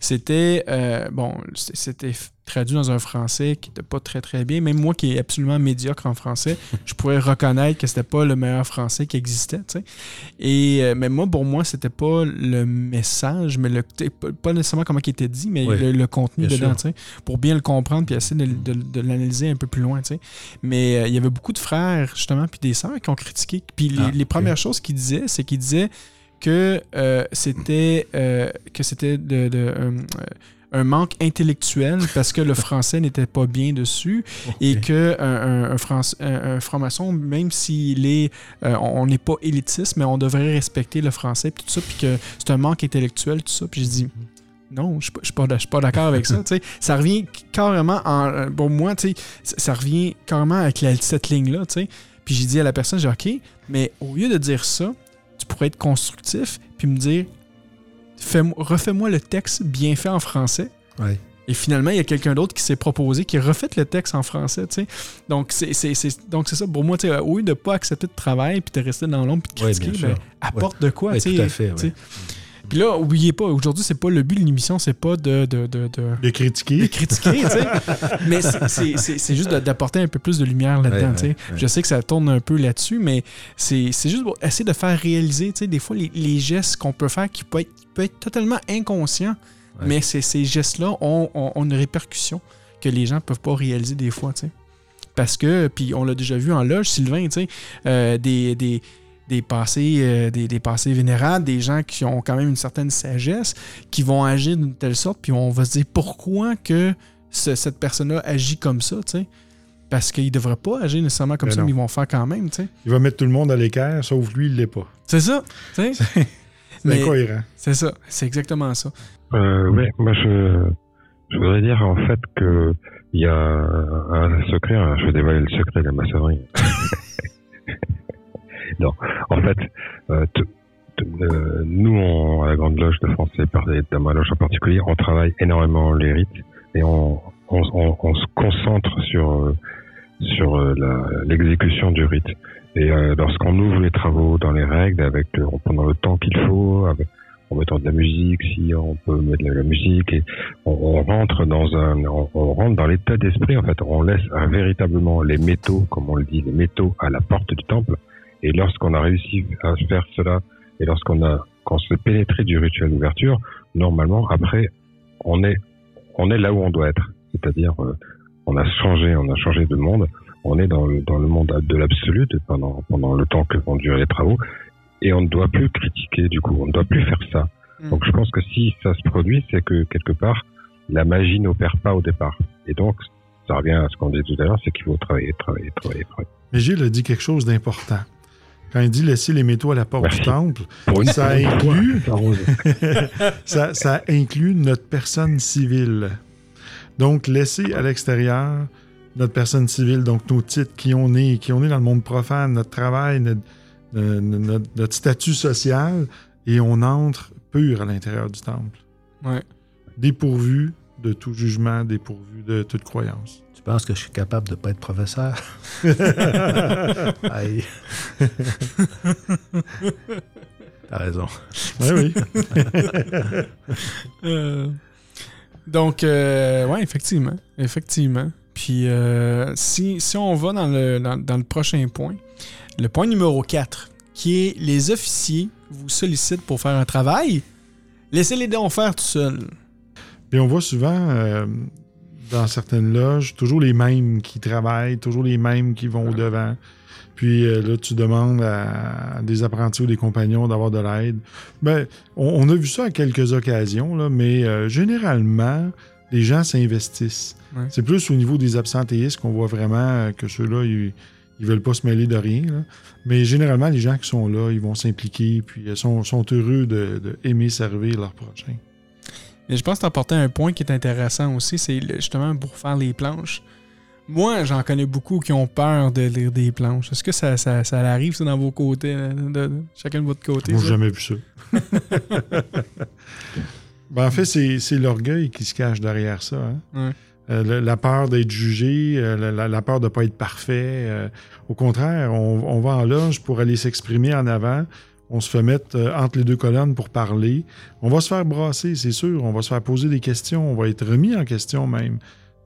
c'était, bon, c'était traduit dans un français qui n'était pas très très bien. Même moi qui est absolument médiocre en français, je pourrais reconnaître que c'était pas le meilleur français qui existait. Et euh, mais moi, pour moi, c'était pas le message, mais le pas nécessairement comment il était dit, mais Oui, le, le contenu dedans, pour bien le comprendre puis essayer de, de- de l'analyser un peu plus loin. Mais euh, il y avait beaucoup de frères justement puis des sœurs qui ont critiqué. Puis les, Ah, les premières choses qu'ils disaient, c'est qu'ils disaient que euh, c'était que c'était de, de, un manque intellectuel parce que le français n'était pas bien dessus et que un, un- un un- franc-maçon, même s'il est, euh, on n'est pas élitiste, mais on devrait respecter le français puis tout ça, puis que c'est un manque intellectuel tout ça. Puis je dis non, je suis pas- je suis pas, pas d'accord avec ça. tu sais. Ça revient carrément en, euh, pour moi, tu sais, ça revient carrément avec la- cette ligne là. tu sais. Puis j'ai dit à la personne, j'ai ok, mais au lieu de dire ça, tu pourrais être constructif puis me dire refais-moi le texte bien fait en français. Ouais. Et finalement, il y a quelqu'un d'autre qui s'est proposé, qui a refait le texte en français. Donc, c'est c'est- c'est- donc c'est ça. Pour moi, tu sais, au lieu de pas accepter de travail, puis de rester dans l'ombre, puis de Ouais, critiquer, ben, sûr. apporte de quoi, Ouais, tu sais. tout à fait, ouais. Puis là, oubliez pas, aujourd'hui, c'est pas le but de l'émission, c'est pas de, de, de, de- De critiquer. de critiquer, tu sais. Mais c'est- juste d'apporter un peu plus de lumière là-dedans, Ouais, tu sais. ouais. Je sais que ça tourne un peu là-dessus, mais c'est juste pour essayer de faire réaliser, tu sais, des fois, les, les gestes qu'on peut faire qui peuvent être, qui peuvent être totalement inconscients, mais ces gestes-là ont, ont- ont une répercussion que les gens peuvent pas réaliser des fois, tu sais. Parce que, puis on l'a déjà vu en loge, Sylvain, tu sais, euh, des, des, des passés, euh, des, des passés vénérables, des gens qui ont quand même une certaine sagesse, qui vont agir d'une telle sorte, puis on va se dire pourquoi que ce- cette personne-là agit comme ça, tu sais? Parce qu'ils ne devraient pas agir nécessairement comme Ben ça, non. mais ils vont faire quand même, tu sais. Il va mettre tout le monde à l'équerre, sauf lui, il l'est pas. C'est ça, tu sais? C'est incohérent. c'est ça, c'est exactement ça. Euh, moi je Je voudrais dire en fait que il y a un secret, hein, je vais dévoiler le secret de la maçonnerie. non, en fait, euh, euh, nous, à la Grande Loge de France et par- ma loge en particulier, on travaille énormément les rites et on, on, on- se concentre sur euh, sur l'exécution du rite. Et lorsqu'on ouvre les travaux dans les règles, avec en prenant le temps qu'il faut, en mettant de la musique, si on peut mettre de la musique, et on, rentre dans un, on, rentre dans l'état d'esprit. En fait, on laisse véritablement les métaux, comme on le dit, les métaux à la porte du temple. Et lorsqu'on a réussi à faire cela, et lorsqu'on a, qu'on s'est pénétré du rituel d'ouverture, normalement, après, on est, on est là où on doit être. C'est-à-dire, euh, on a changé, on a changé de monde. On est dans le, dans le monde de l'absolu de- pendant, pendant le temps que vont durer les travaux. Et on ne doit plus critiquer, du coup. On ne doit plus faire ça. Mm. Donc, je pense que si ça se produit, c'est que quelque part, la magie n'opère pas au départ. Et donc, ça revient à ce qu'on disait tout à l'heure, c'est qu'il faut travailler, travailler, travailler, travailler. Mais Gilles a dit quelque chose d'important. Quand il dit laisser les métaux à la porte Merci. du temple, Ça inclut- ça inclut notre personne civile. Donc, laisser à l'extérieur notre personne civile, donc nos titres, qui on est, qui on est dans le monde profane, notre travail, notre, euh, notre- notre statut social, et on entre pur à l'intérieur du temple. Ouais. Dépourvu de tout jugement, dépourvu de toute croyance. Tu penses que je suis capable de pas être professeur? Aïe. T'as raison. Oui, oui. Euh, donc, euh, ouais, effectivement. Effectivement. Puis, euh, si, si on va dans le, dans, dans le prochain point, le point numéro 4, qui est les officiers vous sollicitent pour faire un travail, laissez-les donc faire tout seuls. Puis on voit souvent euh, dans certaines loges, toujours les mêmes qui travaillent, toujours les mêmes qui vont au devant. Puis euh, là, tu demandes à, des apprentis ou des compagnons d'avoir de l'aide. Ben, on, on a vu ça à quelques occasions, là, mais euh, généralement, les gens s'investissent. Ouais. C'est plus au niveau des absentéistes qu'on voit vraiment euh, que ceux-là, ils, ils veulent pas se mêler de rien. là. Mais généralement, les gens qui sont là, ils vont s'impliquer, puis sont, sont heureux de, de aimer servir leur prochain. Et je pense que tu apporté un point qui est intéressant aussi, c'est justement pour faire les planches. Moi, j'en connais beaucoup qui ont peur de lire des planches. Est-ce que ça, ça, ça arrive, ça, dans vos côtés, de, de- chacun de votre côté? Moi, j'ai jamais vu ça. Ben, en fait, c'est l'orgueil qui se cache derrière ça. hein. Ouais. Euh, la peur d'être jugé, euh, la, peur de ne pas être parfait. euh, au contraire, on, on va en loge pour aller s'exprimer en avant. On se fait mettre entre les deux colonnes pour parler. On va se faire brasser, c'est sûr. On va se faire poser des questions. On va être remis en question même.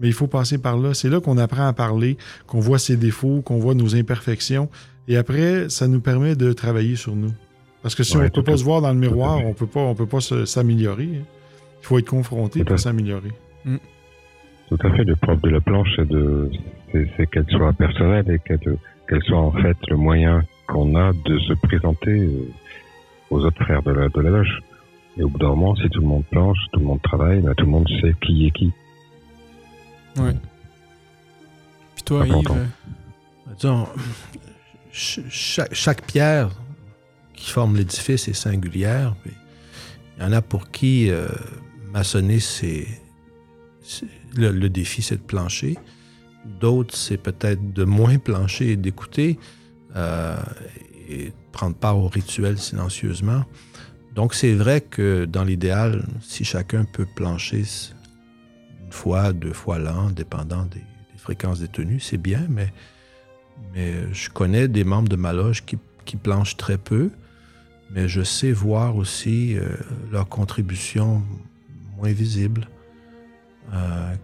Mais il faut passer par là. C'est là qu'on apprend à parler, qu'on voit ses défauts, qu'on voit nos imperfections. Et après, ça nous permet de travailler sur nous. Parce que si Ouais, on ne peut pas se voir dans le miroir, on peut pas, on peut pas s'améliorer. hein. Il faut être confronté pour s'améliorer. Tout à fait. Le propre de la planche, c'est qu'elle soit personnelle et qu'elle, soit en fait le moyen qu'on a de se présenter euh, aux autres frères de la, de la loge. Et au bout d'un moment, si tout le monde planche, tout le monde travaille, ben, tout le monde sait qui est qui. Ouais. Puis toi, Pas Yves, euh, Disons, chaque, chaque pierre qui forme l'édifice est singulière. Il y en a pour qui euh, maçonner, c'est. Le, le défi, c'est de plancher. D'autres, c'est peut-être de moins plancher et d'écouter euh, et de prendre part au rituel silencieusement. Donc, c'est vrai que dans l'idéal, si chacun peut plancher une fois, deux fois l'an, dépendant des, des fréquences des tenues, c'est bien, mais je connais des membres de ma loge qui, planchent très peu, mais je sais voir aussi euh, leur contribution moins visible. Euh,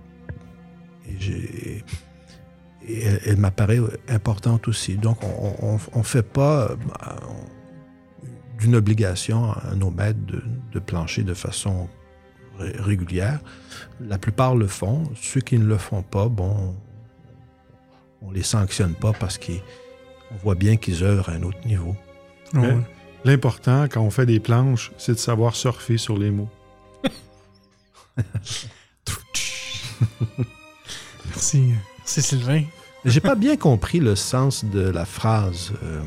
et elle, m'apparaît importante aussi. Donc, on ne fait pas euh, d'une obligation à nos maîtres de, plancher de façon régulière. La plupart le font. Ceux qui ne le font pas, bon, on les sanctionne pas parce qu'on voit bien qu'ils œuvrent à un autre niveau. Ouais. L'important, quand on fait des planches, c'est de savoir surfer sur les mots. Merci. Merci, Sylvain. J'ai pas bien compris le sens de la phrase euh,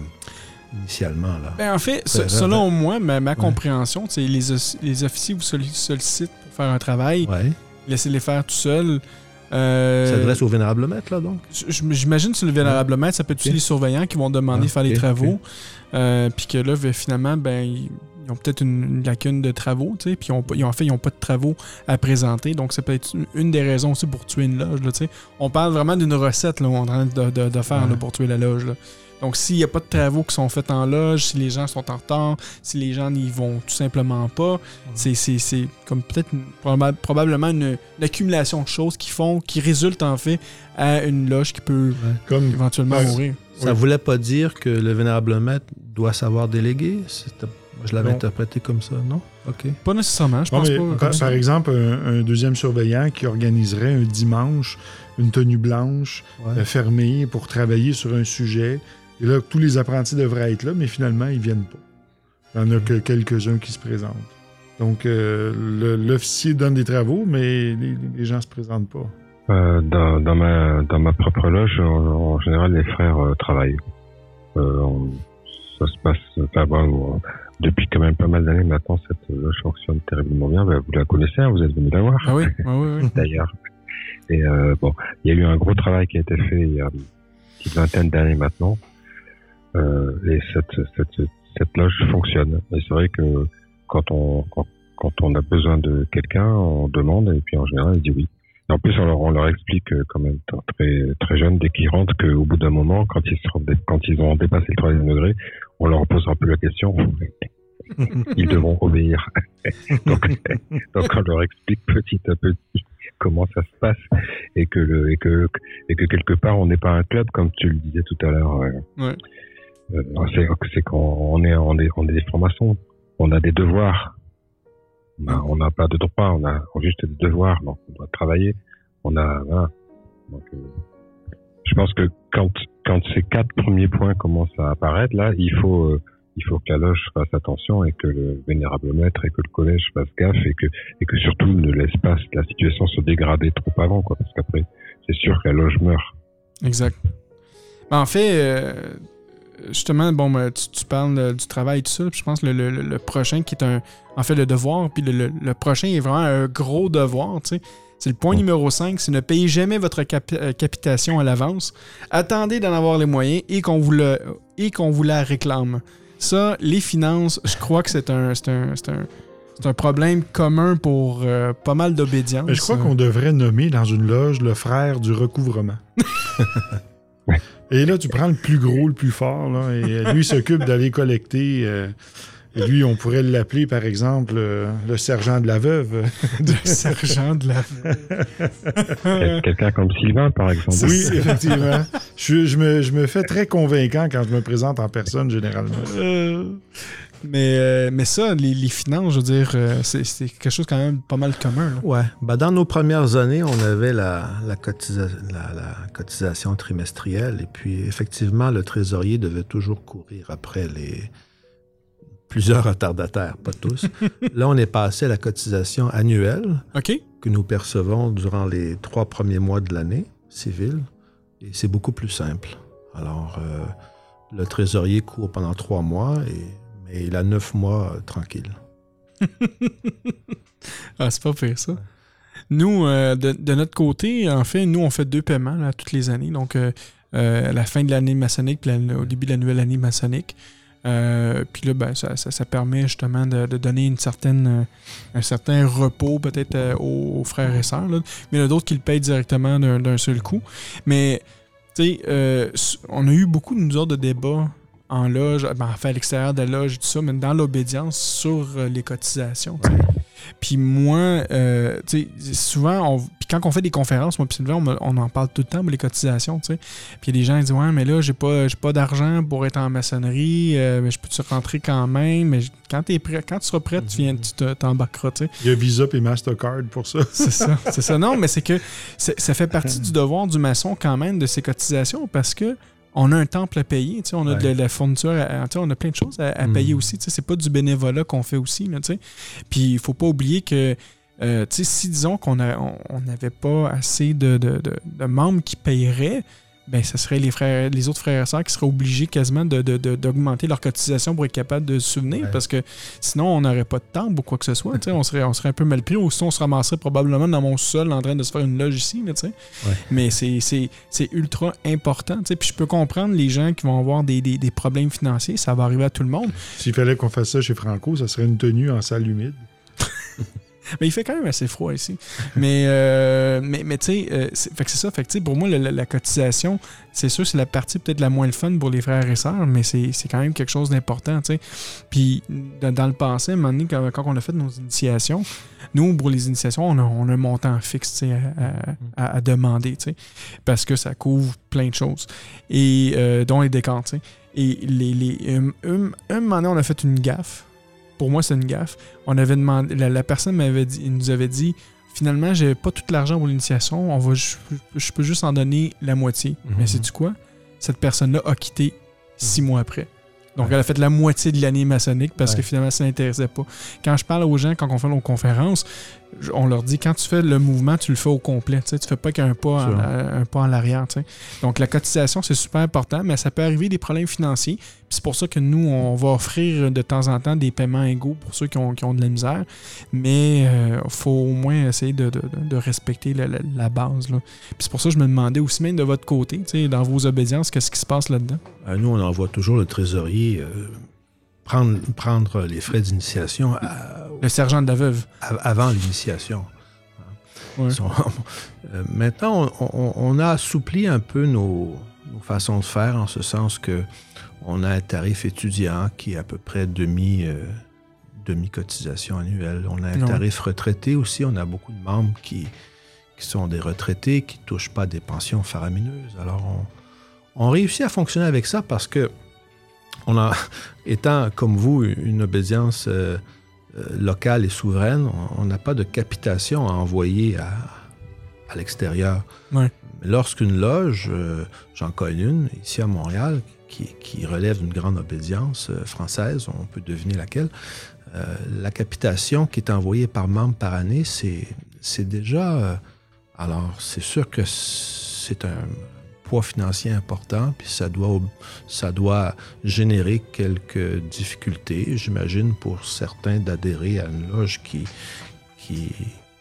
initialement là. Ben, en fait, se- Ben, selon moi, ma, ma Ouais. compréhension, les, les officiers vous solli- sollicitent pour faire un travail. Ouais. laisser les faire tout seuls. Euh, Ça s'adresse au vénérable maître, là, donc? J'imagine sur le vénérable maître, ça peut être aussi Ok. les surveillants qui vont demander Ah, de faire les travaux. Euh, puis que là, ben, finalement, ben, ils ont peut-être une, une lacune de travaux, tu sais, puis ils ont, en fait, ils n'ont pas de travaux à présenter. Donc, ça peut être une, une des raisons aussi pour tuer une loge. Là, tu sais. On parle vraiment d'une recette là, on est en train de, de- de faire Ouais. là, pour tuer la loge. là. Donc, s'il n'y a pas de travaux qui sont faits en loge, si les gens sont en retard, si les gens n'y vont tout simplement pas, c'est- c'est c'est comme peut-être probablement une, une accumulation de choses qui font, qui résultent en fait à une loge qui peut Comme éventuellement mourir. Ça Oui. voulait pas dire que le vénérable maître doit savoir déléguer? Je l'avais interprété comme ça, non? OK. Pas nécessairement, je Non, pense mais pas. par, exemple, un, un deuxième surveillant qui organiserait un dimanche une tenue blanche Ouais. euh, fermée pour travailler sur un sujet. Et là, tous les apprentis devraient être là, mais finalement, ils viennent pas. Il n'y en a que quelques-uns qui se présentent. Donc, euh, l'officier donne des travaux, mais les, les gens se présentent pas. Euh, dans, dans ma dans ma propre loge, en, en général, les frères euh, travaillent. Euh, on- ça se passe. Enfin, bon, euh, depuis quand même pas mal d'années maintenant, cette loge fonctionne terriblement bien. Bah, vous la connaissez, hein, vous êtes venu la voir Ah oui, ah oui, oui. d'ailleurs. Et euh, bon, il y a eu un gros travail qui a été fait il y a une vingtaine d'années maintenant. Euh, et cette, cette, cette loge fonctionne. Et c'est vrai que quand on, quand, quand on a besoin de quelqu'un, on demande et puis en général, il dit oui. Et en plus, on leur, on leur explique euh, quand même très, très jeunes, dès qu'ils rentrent, qu'au bout d'un moment, quand ils, seront quand ils ont dépassé le troisième degré, on leur pose un peu la question. ils devront obéir. donc, donc, on leur explique petit à petit comment ça se passe et que, le, et que, et que quelque part, on n'est pas un club, comme tu le disais tout à l'heure. euh, Ouais. Euh, c'est qu'on est, on est, est des francs-maçons. On a des devoirs. Ben, on n'a pas de droits, on a juste des devoirs. Donc, on doit travailler. On a, euh, je pense que quand, quand ces quatre premiers points commencent à apparaître, là, il faut, euh, il faut que la loge fasse attention et que le vénérable maître et que le collège fasse gaffe et que, et que surtout ne laisse pas la situation se dégrader trop avant, quoi. Parce qu'après, c'est sûr que la loge meurt. Exact. Ben, en fait, justement, bon, ben, tu, tu parles euh, du travail et tout ça, puis je pense que le, le- le- le prochain qui est un. En fait, le devoir, puis le, prochain est vraiment un gros devoir, tu sais. C'est le point numéro 5, c'est ne payez jamais votre euh, capitation à l'avance. Attendez d'en avoir les moyens et qu'on vous, le, et qu'on vous la réclame. Ça, les finances, je crois que c'est un, un, un, un problème commun pour euh, pas mal d'obédience. Je crois qu'on devrait nommer dans une loge le frère du recouvrement. et là, tu prends le plus gros, le plus fort, là, et euh, lui s'occupe d'aller collecter. euh, et lui, on pourrait l'appeler, par exemple, euh, le sergent de la veuve. Le sergent de la... Quel- Quelqu'un comme Sylvain, par exemple. oui, effectivement. Je, je me, je me fais très convaincant quand je me présente en personne, généralement. Euh, mais, euh, mais ça, les, les finances, je veux dire, euh, c'est c'est quelque chose quand même pas mal commun. là. Ouais. Ben, dans nos premières années, on avait la, la, cotisa- la- la cotisation trimestrielle. Et puis, effectivement, le trésorier devait toujours courir après les plusieurs retardataires, pas tous. Là, on est passé à la cotisation annuelle que nous percevons durant les trois premiers mois de l'année civile. Et c'est beaucoup plus simple. Alors, euh, le trésorier court pendant trois mois, et, mais il a neuf mois euh, tranquille. Ah, c'est pas pire, ça. Nous, euh, de, notre côté, en fait, nous, on fait deux paiements toutes les années. Donc, euh, euh, à la fin de l'année maçonnique, puis au début de la nouvelle année maçonnique. Puis là, ben, ça, ça- permet justement de, donner une certaine, un certain repos peut-être aux, frères et sœurs. là. Mais il y en a d'autres qui le payent directement d'un seul coup. Mais, tu sais, on a eu beaucoup, nous autres, de débats en loge, ben, en fait, à l'extérieur de la loge et tout ça, mais dans l'obédience sur euh, les cotisations. tu. Puis moi, euh, tu sais, souvent, on, puis quand on fait des conférences, moi, Sylvain, on, en parle tout le temps, moi, les cotisations, tu sais. Puis des gens qui disent, ouais, mais là, j'ai pas, pas d'argent pour être en maçonnerie, euh, mais je peux-tu rentrer quand même? Mais quand, prêt, quand tu seras prêt, tu viens, tu te- t'embarqueras, tu sais. Il y a Visa et Mastercard pour ça. C'est ça, c'est ça. Non, mais c'est que ça fait partie du devoir du maçon quand même de ses cotisations parce que on a un temple à payer, tu sais, on a de la, la fourniture, à- tu sais, on a plein de choses à, à payer aussi. tu sais, C'est pas du bénévolat qu'on fait aussi. Là, tu sais. Puis il faut pas oublier que euh, tu sais, si disons qu'on a- on on n'avait pas assez de, de- de- de membres qui payeraient, ben ça serait les frères, les autres frères et sœurs qui seraient obligés quasiment de, de- de- d'augmenter leur cotisation pour être capable de se souvenir, Ouais. parce que sinon on n'aurait pas de temps ou quoi que ce soit. on serait, on serait un peu mal pris, ou sinon on se ramasserait probablement dans mon sol en train de se faire une loge ici. là. Ouais. Mais c'est, ultra important. Puis je peux comprendre les gens qui vont avoir des, des- des problèmes financiers, ça va arriver à tout le monde. S'il fallait qu'on fasse ça chez Franco, ça serait une tenue en salle humide. Mais il fait quand même assez froid ici. mais, euh, mais, mais tu sais, euh, c'est- ça. Fait que, pour moi, la, cotisation, c'est sûr, c'est la partie peut-être la moins le fun pour les frères et sœurs, mais c'est quand même quelque chose d'important. Puis, dans, le passé, à un moment donné, quand, quand on a fait nos initiations, nous, pour les initiations, on a, on a un montant fixe, à, à- à demander, parce que ça couvre plein de choses, et euh, dont les décomptes, tu sais. Et les, les, un- un moment donné, on a fait une gaffe. Pour moi, c'est une gaffe. On avait demandé, la, la personne m'avait dit, il nous avait dit, finalement, j'ai pas tout l'argent pour l'initiation, on va, je, peux juste en donner la moitié. Mhm. Mais c'est du quoi? Cette personne-là a quitté six mois après. Donc, Ouais. elle a fait la moitié de l'année maçonnique parce que finalement, ça l'intéressait pas. Quand je parle aux gens, quand on fait nos conférences, on leur dit quand tu fais le mouvement, tu le fais au complet. Tu tu fais pas qu'un pas, en, Sûr. un pas en sais. Donc, la cotisation, c'est super important, mais ça peut arriver des problèmes financiers. C'est pour ça que nous, on va offrir de temps en temps des paiements égaux pour ceux qui ont, qui ont de la misère. Mais il faut au moins essayer de, de- de respecter la, la- la base. c'est pour ça que je me demandais aussi même de votre côté, dans vos obédiences, qu'est-ce qui se passe là-dedans? Euh, nous, on envoie toujours le trésorier euh, prendre, prendre les frais d'initiation à- Le sergent de la veuve. av- avant l'initiation. Ouais. Euh, maintenant, on, on- on a assoupli un peu nos, nos façons de faire en ce sens que on a un tarif étudiant qui est à peu près demi, euh, demi-cotisation annuelle. On a un tarif retraité aussi. On a beaucoup de membres qui, qui sont des retraités, qui ne touchent pas des pensions faramineuses. Alors, on, on réussit à fonctionner avec ça parce que, on a, étant comme vous une obédience euh, locale et souveraine, on- n'a pas de capitation à envoyer à, à l'extérieur. Ouais. Lorsqu'une loge, euh, j'en connais une ici à Montréal, qui, qui relève d'une grande obédience euh, française, on peut deviner laquelle, euh, la capitation qui est envoyée par membre par année, c'est c'est déjà... euh, alors, c'est sûr que c'est un poids financier important, puis ça doit, ça doit générer quelques difficultés, j'imagine, pour certains d'adhérer à une loge qui, qui,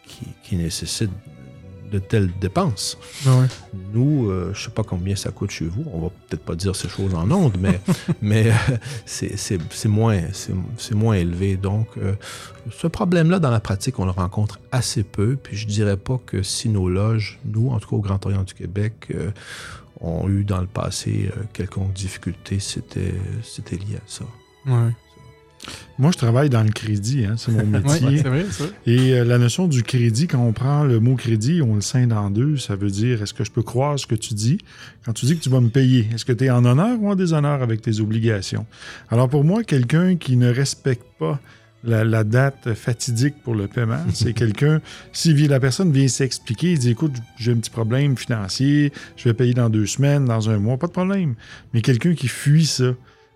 qui, qui nécessite de telles dépenses. Nous, euh, je ne sais pas combien ça coûte chez vous. On va peut-être pas dire ces choses en ondes, mais, mais euh, c'est moins, moins élevé. Donc, euh, ce problème-là, dans la pratique, on le rencontre assez peu. Puis je dirais pas que si nos loges, nous, en tout cas au Grand Orient du Québec, euh, ont eu dans le passé euh, quelconque difficulté, c'était c'était lié à ça. Ouais. Moi, je travaille dans le crédit, hein, c'est mon métier. Ouais, c'est vrai, c'est vrai. Et euh, la notion du crédit, quand on prend le mot crédit, on le scinde en deux, ça veut dire est-ce que je peux croire ce que tu dis? Quand tu dis que tu vas me payer? Est-ce que tu es en honneur ou en déshonneur avec tes obligations? Alors pour moi, quelqu'un qui ne respecte pas la, la date fatidique pour le paiement, c'est quelqu'un, si la personne vient s'expliquer, il dit écoute, j'ai un petit problème financier, je vais payer dans deux semaines, dans un mois, pas de problème. Mais quelqu'un qui fuit ça,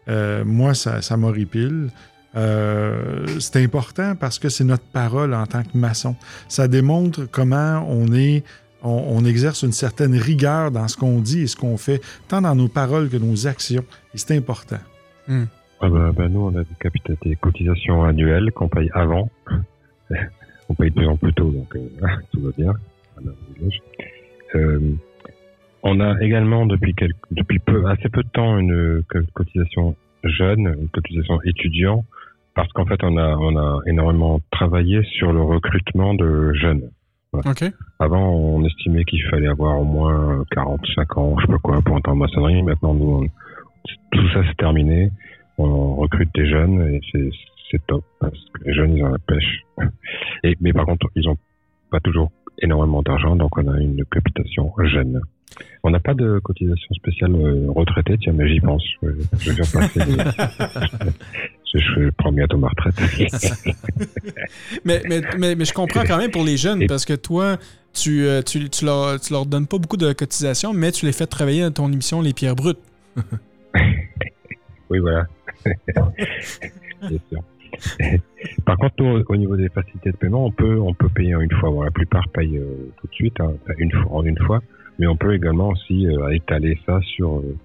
euh, moi, ça, ça m'horripile. Euh, c'est important parce que c'est notre parole en tant que maçon. Ça démontre comment on est, on, on exerce une certaine rigueur dans ce qu'on dit et ce qu'on fait, tant dans nos paroles que nos actions. Et c'est important. Ah bah, bah, nous, on a des, cotisations annuelles qu'on paye avant. on paye de plus en plus tôt, donc euh, tout va bien. Euh, on a également depuis, quelques, depuis peu, assez peu de temps une co- cotisation jeune, une cotisation étudiant, parce qu'en fait, on a, on a énormément travaillé sur le recrutement de jeunes. Avant, on estimait qu'il fallait avoir au moins 45 ans, je sais pas quoi, pour entrer en maçonnerie. Maintenant, nous, on- tout ça c'est terminé. On recrute des jeunes et c'est, c'est top parce que les jeunes, ils ont la pêche. Et, mais par contre, ils ont pas toujours énormément d'argent, donc on a une capitation jeune. On n'a pas de cotisation spéciale euh, retraité, tiens, mais j'y pense. Je, je vais faire passer. je, je prends bientôt ma retraite. Mais, mais, mais, mais je comprends quand même pour les jeunes Et- parce que toi, tu, euh, tu, tu, leur, tu leur donnes pas beaucoup de cotisations, mais tu les fais travailler dans ton émission Les Pierres Brutes. Oui, voilà. Bien sûr. Par contre, nous, au niveau des facilités de paiement, on peut, on peut payer en une fois. Bon, la plupart payent euh, tout de suite, hein, une fois, en une fois. Mais on peut également aussi euh, étaler ça sur, euh,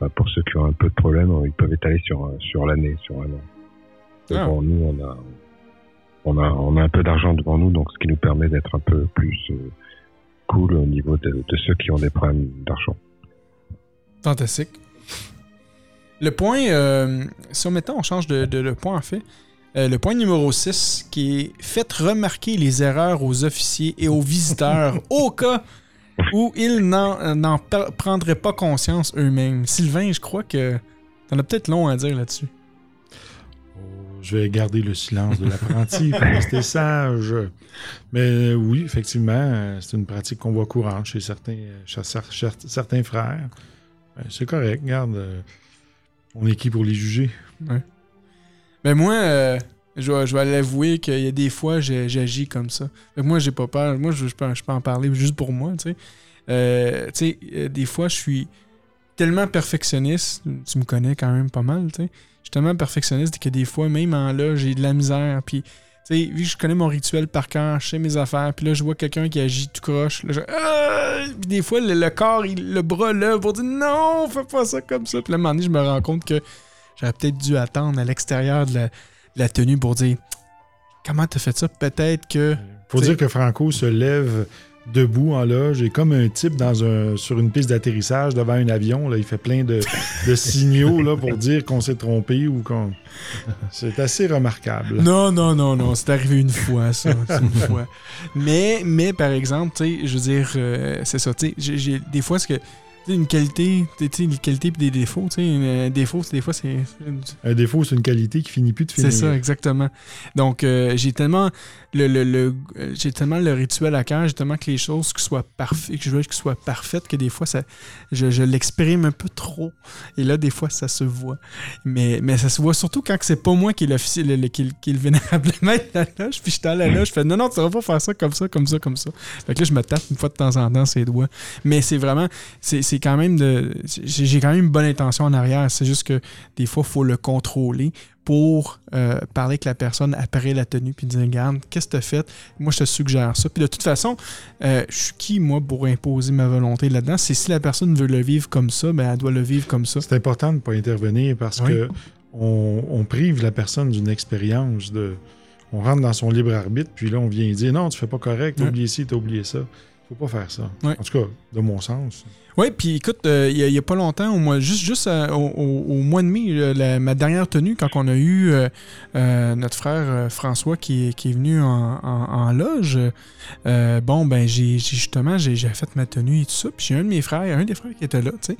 bah, pour ceux qui ont un peu de problème, ils peuvent étaler sur, sur l'année, sur un an. Ah. bon, nous, on a, on a, on a un peu d'argent devant nous, donc ce qui nous permet d'être un peu plus cool au niveau de, de ceux qui ont des problèmes d'argent. Fantastique. Le point, euh, si on maintenant on change de, de- le point en fait, euh, le point numéro 6 qui est faites remarquer les erreurs aux officiers et aux visiteurs au cas où ils n'en per- prendraient pas conscience eux-mêmes. Sylvain, je crois que t'en as peut-être long à dire là-dessus. Oh, je vais garder le silence de l'apprenti pour rester sage. Mais euh, oui, effectivement, euh, c'est une pratique qu'on voit courante chez certains, euh, chez cer- cer- certains frères. Ben, c'est correct, regarde. On est qui? Pour les juger? Mais moi, euh, je vais, l'avouer qu'il y a des fois, j'agis comme ça. Fait que moi, j'ai pas peur. Moi, je, je peux, en parler juste pour moi, tu sais. Euh, euh, des fois, je suis tellement perfectionniste. Tu me connais quand même pas mal, tu sais. Je suis tellement perfectionniste que des fois, même en là, j'ai de la misère. Puis, sais, vu que je connais mon rituel par cœur, je sais mes affaires, puis là, je vois quelqu'un qui agit tout croche. Là, je... Ah! Puis des fois, le, le corps, il- le bras lève pour dire non, fais pas ça comme ça. Puis là, à un moment donné, je me rends compte que j'aurais peut-être dû attendre à l'extérieur de la, de la tenue pour dire comment t'as fait ça? Peut-être que. Faut T'sais- dire que Franco se lève debout en loge et comme un type dans un, sur une piste d'atterrissage devant un avion, là, il fait plein de, de signaux là, pour dire qu'on s'est trompé ou qu'on. C'est assez remarquable. Non, non, non, non, c'est arrivé une fois, ça. une fois. Mais, mais par exemple, tu sais, je veux dire, euh, c'est ça, tu sais, j'ai- j'ai- des fois, ce que. Une qualité, tu sais, une qualité et des défauts. Tu sais, un défaut, c'est- des fois, c'est. Un défaut, c'est une qualité qui finit plus de finir. C'est ça, exactement. Donc, euh, j'ai tellement le, le- le- euh, j'ai tellement le rituel à cœur, j'ai tellement que les choses qui soient parfaites, que je veux qu'ils soient parfaites, que des fois, ça, je, je l'exprime un peu trop. Et là, des fois, ça se voit. Mais, mais ça se voit surtout quand c'est pas moi qui est l'officier, le, le- qui, qui est le vénérable maître la loge, puis je suis à la loge, je fais non, non, tu vas pas faire ça comme ça, comme ça, comme ça. Fait que là, je me tape une fois de temps en temps ses doigts. Mais c'est vraiment, c'est c'est quand même de. J'ai quand même une bonne intention en arrière. C'est juste que des fois, il faut le contrôler pour euh, parler avec la personne après la tenue puis dire regarde qu'est-ce que tu as fait? Moi je te suggère ça puis de toute façon euh, je suis qui moi pour imposer ma volonté là-dedans? C'est si la personne veut le vivre comme ça ben elle doit le vivre comme ça C'est important de ne pas intervenir parce Oui. que on, on prive la personne d'une expérience. de On rentre dans son libre arbitre, puis là, on vient dire non, tu fais pas correct, t'as oublié ci, t'as oublié ça. Faut pas faire ça. Ouais. En tout cas, de mon sens. Oui, puis écoute, euh, il n'y a, pas longtemps, au mois, juste, juste euh, au, mois de mai, euh, la- ma dernière tenue, quand on a eu euh, notre frère François qui, est- qui est venu en, en- en loge, bon, ben, j'ai justement, j'ai fait ma tenue et tout ça. Puis j'ai un de mes frères, un des frères qui était là, tu sais,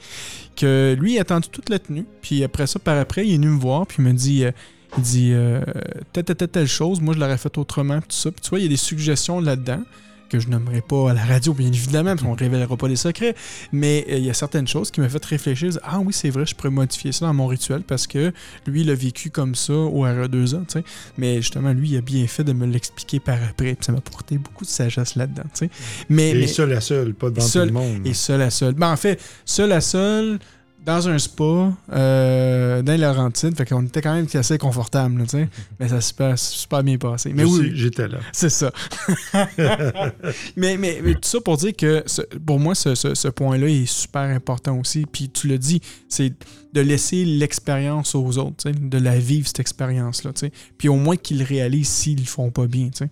que lui, il a attendu toute la tenue. Puis après ça, par après, il est venu me voir, puis il me dit. euh, il dit euh, telle, telle, telle, telle chose, moi je l'aurais fait autrement, tout ça. Puis tu vois, il y a des suggestions là-dedans que je nommerai pas à la radio, bien évidemment, parce qu'on ne révélera pas les secrets. Mais euh, il y a certaines choses qui m'ont fait réfléchir. Ah oui, c'est vrai, je pourrais modifier ça dans mon rituel parce que lui, il a vécu comme ça au RE2A. tu sais. Mais justement, lui, il a bien fait de me l'expliquer par après. Puis ça m'a porté beaucoup de sagesse là-dedans. tu sais. Mais, Et mais- seul à seul, pas devant Seul tout le monde. et seul à seul. Ben, en fait, seul à seul, dans un spa, euh, dans les Laurentides. Fait qu'on était quand même assez confortable, là, tu sais. Mais ça s'est super, super bien passé. Mais Je oui, J'étais là. c'est ça. mais, mais, mais tout ça pour dire que ce- pour moi, ce, ce- ce point-là est super important aussi. Puis tu le dis, c'est de laisser l'expérience aux autres, tu sais, de la vivre, cette expérience-là. tu sais. Puis au moins qu'ils le réalisent s'ils le font pas bien. tu sais.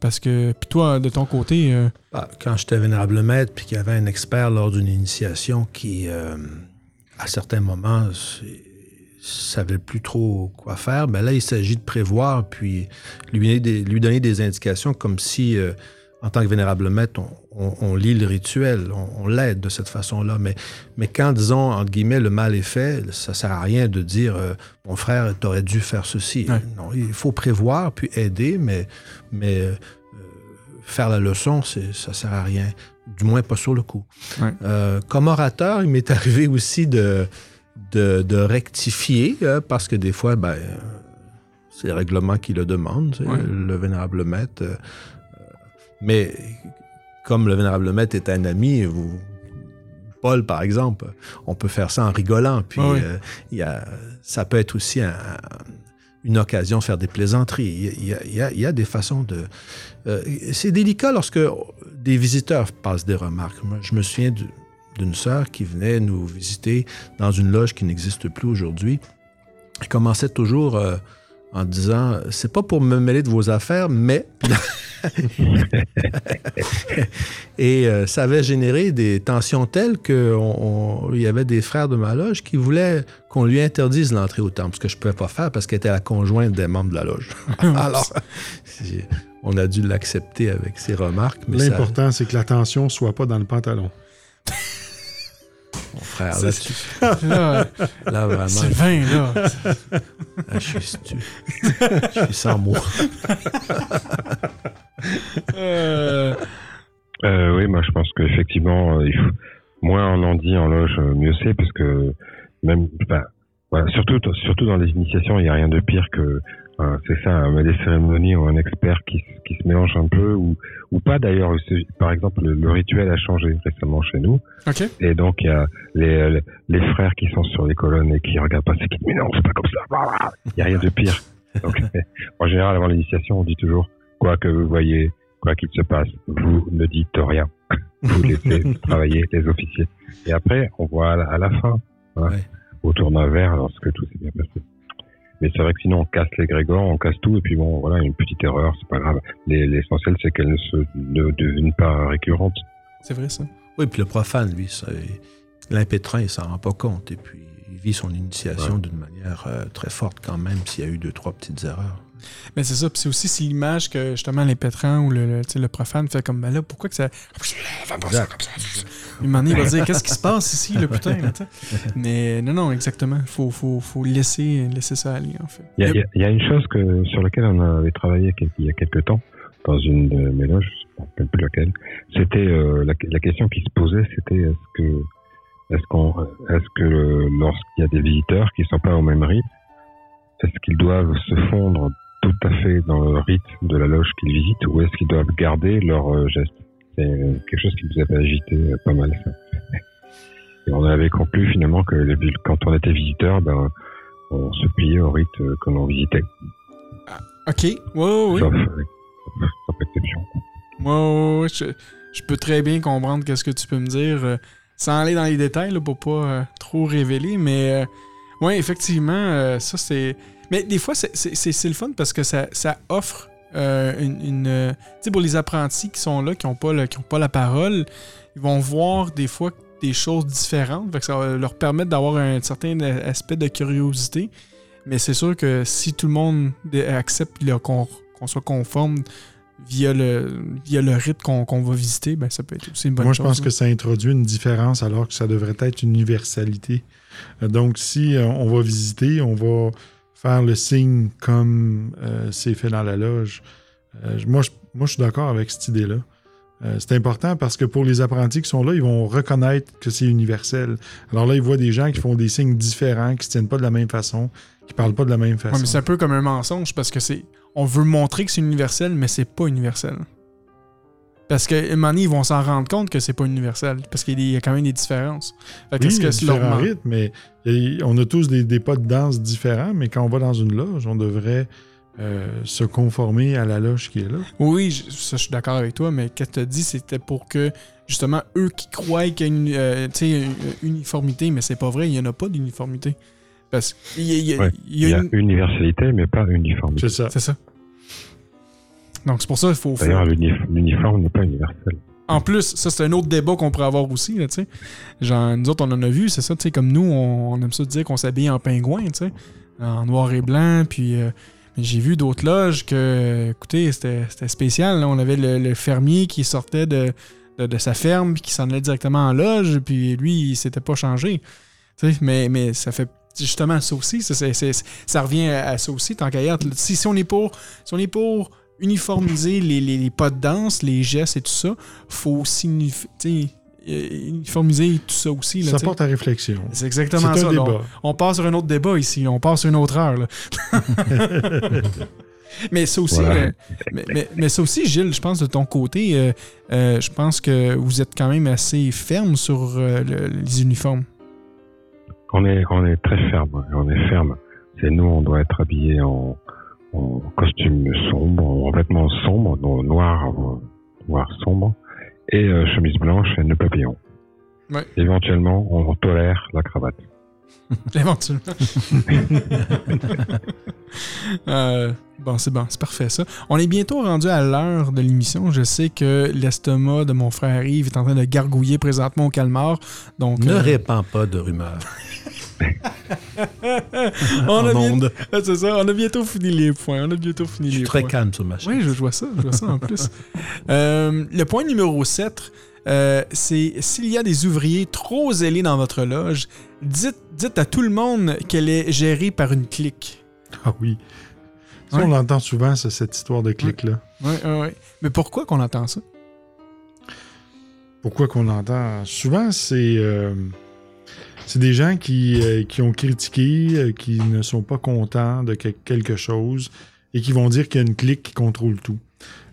Parce que, puis toi, de ton côté, euh, Ah, quand j'étais vénérable maître, puis qu'il y avait un expert lors d'une initiation qui, euh, à certains moments, savait plus trop quoi faire, ben là, il s'agit de prévoir, puis lui donner des, lui donner des indications comme si, euh, en tant que vénérable maître, on, on- on lit le rituel, on, on l'aide de cette façon-là. Mais, mais quand, disons, entre guillemets, le mal est fait, ça sert à rien de dire euh, mon frère, t'aurais dû faire ceci. Ouais. Non, il faut prévoir, puis aider, mais, mais euh, faire la leçon, ça sert à rien. Du moins pas sur le coup. Ouais. Euh, comme orateur, il m'est arrivé aussi de, de, de rectifier, euh, parce que des fois, ben, c'est le règlement qui le demande, Ouais. le vénérable maître. euh, mais comme le vénérable maître est un ami, vous, Paul, par exemple, on peut faire ça en rigolant. Puis oui. euh, y a, ça peut être aussi un, une occasion de faire des plaisanteries. Il y a, il y a- il y a des façons de... euh, c'est délicat lorsque des visiteurs passent des remarques. Moi, je me souviens du- d'une sœur qui venait nous visiter dans une loge qui n'existe plus aujourd'hui. Elle commençait toujours euh, en disant C'est pas pour me mêler de vos affaires, mais. Et euh, ça avait généré des tensions telles qu'il y avait des frères de ma loge qui voulaient qu'on lui interdise l'entrée au temple, ce que je ne pouvais pas faire parce qu'elle était la conjointe des membres de la loge. Alors, on a dû l'accepter avec ses remarques. Ça, L'important, c'est que la tension soit pas dans le pantalon. mon frère, là-dessus, Là, là, vraiment, Sylvain, là. je suis, je suis sans mots. Euh, Euh, oui, moi je pense qu'effectivement, euh, faut moins on en dit en loge, mieux c'est, parce que même, voilà, surtout, surtout dans les initiations, il n'y a rien de pire que, euh, c'est ça, un des cérémonies ou un expert qui, qui se mélange un peu, ou, ou pas d'ailleurs. Par exemple, le, le rituel a changé récemment chez nous, OK. et donc il y a les, les, les frères qui sont sur les colonnes et qui regardent pas, c'est qui, mais non, c'est pas comme ça, il n'y a rien de pire. Donc, en général, avant l'initiation, on dit toujours, quoi que vous voyez, quoi qu'il se passe, vous ne dites rien. Vous laissez travailler les officiers. Et après, on voit à la, à la fin, voilà, Ouais. autour d'un verre, lorsque tout s'est bien passé. Mais c'est vrai que sinon, on casse les grégores, on casse tout, et puis bon, voilà, une petite erreur, c'est pas grave. Les- L'essentiel, c'est qu'elle ne se ne devienne pas récurrente. C'est vrai, ça. Oui, puis le profane, lui, ça, l'impétrant, il s'en rend pas compte. Et puis, il vit son initiation d'une manière euh, très forte quand même, s'il y a eu deux, trois petites erreurs. Mais c'est ça, puis c'est aussi c'est l'image que justement l'impétrant ou le, le, sais, le profane fait comme, ben là, pourquoi que ça. Fais pas ça? Comme il va dire, qu'est-ce qui se passe ici, le putain, là, sais? Mais non, non, exactement. Faut, faut, faut laisser, laisser ça aller, en fait. Il y a, il il y une chose que, sur laquelle on avait travaillé il y a quelques temps, dans une de mes loges, je ne rappelle plus laquelle, c'était euh, la, la question qui se posait, c'était est-ce que est-ce qu'on est-ce que le- lorsqu'il y a des visiteurs qui sont pas au même rite, est-ce qu'ils doivent se fondre tout à fait dans le rite de la loge qu'ils visitent ou est-ce qu'ils doivent garder leurs euh, gestes C'est quelque chose qui nous avait agité euh, pas mal ça. Et on avait conclu finalement que quand on était visiteur, ben on se pliait au rite que l'on visitait. OK. Ouais, ouais, ouais. Sauf, euh, sauf exception. Ouais, je, je peux très bien comprendre qu'est-ce que tu peux me dire euh, sans aller dans les détails là, pour pas euh, trop révéler, mais euh, ouais, effectivement, ça c'est. Mais des fois, c'est- le fun parce que ça, ça offre euh, une. une, euh, tu sais, pour les apprentis qui sont là, qui n'ont pas, le- qui ont pas la parole, ils vont voir des fois des choses différentes. Fait que ça va leur permettre d'avoir un certain aspect de curiosité. Mais c'est sûr que si tout le monde accepte qu'on soit conforme via le, via le rite qu'on va visiter, ben, ça peut être aussi une bonne Moi, chose. je pense là. que ça introduit une différence alors que ça devrait être une universalité. Euh, Donc, si on va visiter, on va faire le signe comme euh, c'est fait dans la loge. Euh, moi, je, moi, je suis d'accord avec cette idée-là. Euh, c'est important parce que pour les apprentis qui sont là, ils vont reconnaître que c'est universel. Alors là, ils voient des gens qui font des signes différents, qui ne se tiennent pas de la même façon, qui parlent pas de la même façon. Ouais, mais c'est un peu comme un mensonge parce que c'est. On veut montrer que c'est universel, mais c'est pas universel. Parce qu'à un moment donné, ils vont s'en rendre compte que c'est pas universel. Parce qu'il y a quand même des différences. Fait que Oui, que c'est leur mais on a tous des, des pas de danse différents, mais quand on va dans une loge, on devrait euh, se conformer à la loge qui est là. Oui, je, ça, je suis d'accord avec toi, mais qu'elle t'a dit, c'était pour que, justement, eux qui croient qu'il y a une, euh, tu une uniformité, mais c'est pas vrai, il y en a pas d'uniformité. Parce qu'il y a, il y a- Ouais, il y a Il y a une- universalité, mais pas uniformité. C'est ça. C'est ça. Donc, c'est pour ça qu'il faut, D'ailleurs, l'uni- l'uniforme n'est pas universel. En plus, ça, c'est un autre débat qu'on pourrait avoir aussi, là, tu sais. Genre, nous autres, on en a vu, c'est ça, tu sais, comme nous, on, on aime ça dire qu'on s'habille en pingouin, tu sais, en noir et blanc, puis... euh, mais j'ai vu d'autres loges que, écoutez, c'était spécial, là. On avait le, le fermier qui sortait de, de, de sa ferme, puis qui s'en allait directement en loge, puis lui, il s'était pas changé. Mais, mais ça fait justement ça aussi, ça, revient à, à ça aussi, tant qu'à y être. Si, si on est pour... Si on est pour uniformiser les, les, les pas de danse, les gestes et tout ça, faut sais, euh, uniformiser tout ça aussi. Là, Ça porte à réflexion. C'est exactement ça. On, on passe sur un autre débat ici. On passe sur une autre heure. là. mais ça aussi, Voilà. euh, mais, mais- mais ça aussi, Gilles, je pense de ton côté, euh, euh, je pense que vous êtes quand même assez ferme sur euh, le- les uniformes. On est, on est très ferme. On est ferme. C'est nous, on doit être habillés en, en costume sombre, en vêtements sombres, noir, noir sombre, et euh, chemise blanche et nœud papillon. Ouais. Éventuellement, on tolère la cravate. Éventuellement. Euh, bon, c'est bon, c'est parfait ça. On est bientôt rendu à l'heure de l'émission. Je sais que l'estomac de mon frère Yves est en train de gargouiller présentement au calmar. Donc, Ne euh, répands pas de rumeurs. on, a en bien-. Ah, c'est ça, on a bientôt fini les points. On a bientôt fini Je suis les très points. calme sur ma chaîne. Oui, je vois ça, je vois ça en plus. Euh, le point numéro 7, euh, c'est s'il y a des ouvriers trop zélés dans votre loge, dites, dites à tout le monde qu'elle est gérée par une clique. Ah oui. Ça, Ouais. on l'entend souvent, ça, cette histoire de clic-là. Oui, oui, oui. Mais pourquoi qu'on entend ça? Pourquoi qu'on l'entend? Souvent, c'est euh, c'est des gens qui, euh, qui ont critiqué, euh, qui ne sont pas contents de que- quelque chose et qui vont dire qu'il y a une clique qui contrôle tout.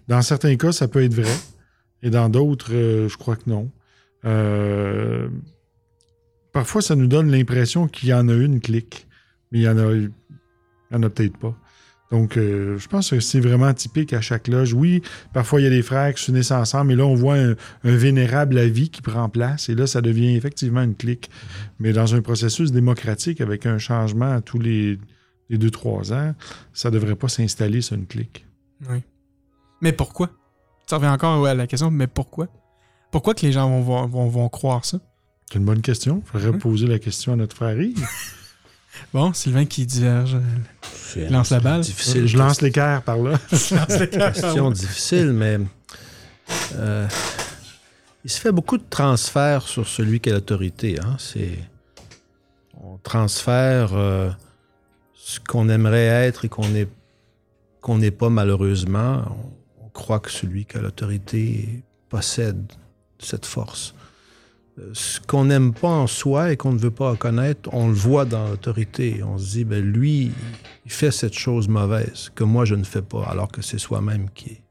Dans certains cas, ça peut être vrai. Et dans d'autres, euh, je crois que non. Parfois, ça nous donne l'impression qu'il y en a une clique, mais il y en a, il y en a peut-être pas. Donc, euh, je pense que c'est vraiment typique à chaque loge. Oui, parfois, il y a des frères qui s'unissent ensemble, mais là, on voit un, un vénérable à vie qui prend place, et là, ça devient effectivement une clique. Mais dans un processus démocratique, avec un changement à tous les, les deux, trois ans, ça devrait pas s'installer sur une clique. Oui. Mais pourquoi? Ça revient encore à la question, mais pourquoi? Pourquoi que les gens vont, vont, vont, vont croire ça? C'est une bonne question. Il faudrait Mhm. poser la question à notre frère Yves. Bon, Sylvain qui diverge. C'est Lance la balle. Difficile. Je lance l'équerre par là. question difficile, mais euh, il se fait beaucoup de transferts sur celui qui a l'autorité. Hein? C'est, on transfère euh, ce qu'on aimerait être et qu'on n'est qu'on n'est pas malheureusement. On, on croit que celui qui a l'autorité possède cette force. Ce qu'on n'aime pas en soi et qu'on ne veut pas reconnaître, on le voit dans l'autorité. On se dit, ben lui, il fait cette chose mauvaise que moi je ne fais pas, alors que c'est soi-même qui,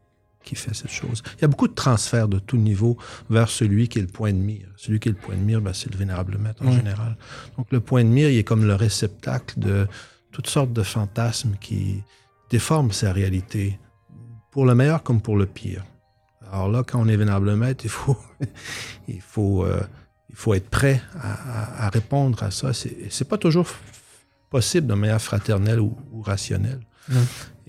qui fait cette chose. Il y a beaucoup de transferts de tout niveau vers celui qui est le point de mire. Celui qui est le point de mire, ben, c'est le vénérable maître en général. Donc le point de mire, il est comme le réceptacle de toutes sortes de fantasmes qui déforment sa réalité, pour le meilleur comme pour le pire. Alors là, quand on est vénérable maître, il faut, il faut, euh, il faut être prêt à, répondre à ça. C'est c'est pas toujours possible de manière fraternelle ou, ou rationnelle. Mm.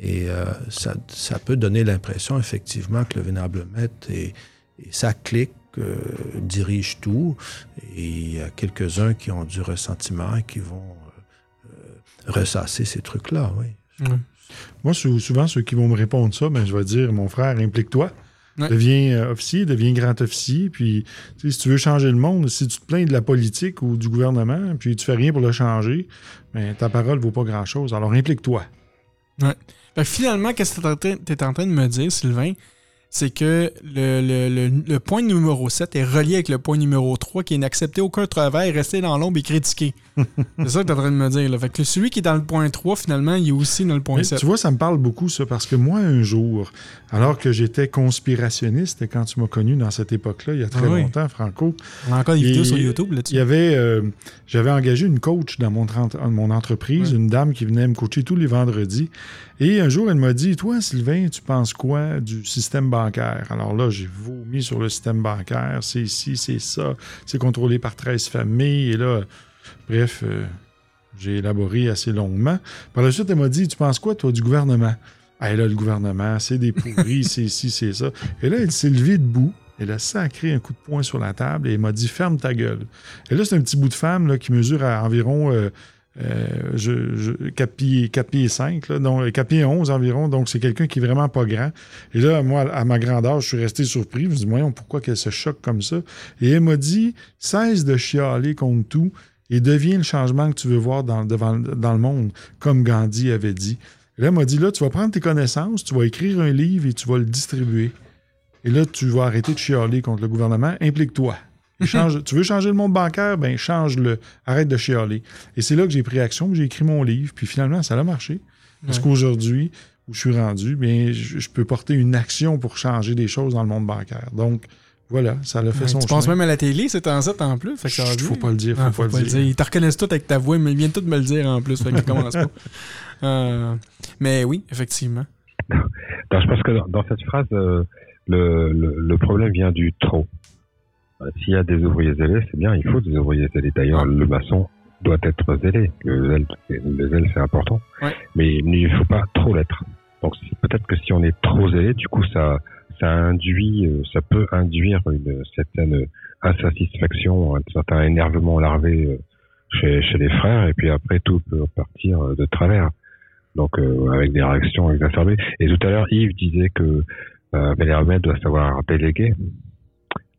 Et euh, ça, ça peut donner l'impression, effectivement, que le vénérable maître et, et sa clique euh, dirigent tout. Et il y a quelques-uns qui ont du ressentiment et qui vont euh, ressasser ces trucs-là, oui. Moi, sou- souvent, ceux qui vont me répondre ça, ben, je vais dire, mon frère, implique-toi. Ouais. Deviens euh, officier, deviens grand officier. Puis, si tu veux changer le monde, si tu te plains de la politique ou du gouvernement, puis tu fais rien pour le changer, ben, ta parole vaut pas grand-chose. Alors, implique-toi. Fait que finalement, qu'est-ce que tu es en train de me dire, Sylvain? C'est que le, le- le- le point numéro 7 est relié avec le point numéro 3 qui est n'accepter aucun travail, rester dans l'ombre et critiquer. c'est ça que tu es en train de me dire. Là. Fait que celui qui est dans le point 3, finalement, il est aussi dans le point Mais 7. tu vois, ça me parle beaucoup, ça, parce que moi, un jour, alors que j'étais conspirationniste, quand tu m'as connu dans cette époque-là, il y a très Ah oui. longtemps, Franco, On a encore des vidéos sur YouTube il là-dessus. y avait, euh, j'avais engagé une coach dans mon, mon entreprise, une dame qui venait me coacher tous les vendredis. Et un jour, elle m'a dit Toi, Sylvain, tu penses quoi du système bancaire Alors là, j'ai vomi sur le système bancaire. C'est ici, c'est ça. C'est contrôlé par 13 familles. Et là, bref, euh, j'ai élaboré assez longuement. Par la suite, elle m'a dit Tu penses quoi, toi, du gouvernement Ah, là, le gouvernement, c'est des pourris, c'est ici, c'est ça. Et là, elle s'est levée debout. Elle a sacré un coup de poing sur la table et elle m'a dit Ferme ta gueule. Et là, c'est un petit bout de femme là, qui mesure à environ euh, euh, je, je- 4, pieds, 4 pieds 5, là, donc 4 pieds 11 environ. Donc, c'est quelqu'un qui est vraiment pas grand. Et là, moi, à ma grandeur, je suis resté surpris. Je me dis, voyons, pourquoi qu'elle se choque comme ça? Et elle m'a dit cesse de chialer contre tout et deviens le changement que tu veux voir dans, devant- dans le monde, comme Gandhi avait dit. Et là, elle m'a dit là, tu vas prendre tes connaissances, tu vas écrire un livre et tu vas le distribuer. Et là, tu vas arrêter de chialer contre le gouvernement. Implique-toi. Et change- tu veux changer le monde bancaire? Ben, change-le. Arrête de chialer. Et c'est là que j'ai pris action, j'ai écrit mon livre, puis finalement, ça a marché. Parce Ouais. qu'aujourd'hui, où je suis rendu, bien, je, je peux porter une action pour changer des choses dans le monde bancaire. Donc, Voilà, ça l'a fait Ouais, son tu penses chemin. même à la télé, c'est en 7 en plus. Fait que ça Chut, faut pas le dire, faut Ah, pas le dire. Ils te reconnaissent tout avec ta voix, mais ils viennent tous me le dire en plus. Fait que commence pas. Euh, mais oui, effectivement. Non, je pense que dans, dans cette phrase, euh, le, le, le problème vient du trop. Euh, S'il y a des ouvriers zélés, c'est bien, il faut des ouvriers zélés. D'ailleurs, le maçon doit être zélé. Le zèle, le zèle, c'est important. Ouais. Mais il ne faut pas trop l'être. Donc peut-être que si on est trop zélé, du coup, ça, ça induit, euh, ça peut induire une certaine insatisfaction, un certain énervement larvé euh, chez, les frères, et puis après tout peut partir euh, de travers. Donc avec des réactions exacerbées. Et tout à l'heure, Yves disait que euh, Vénéromètre doit savoir déléguer.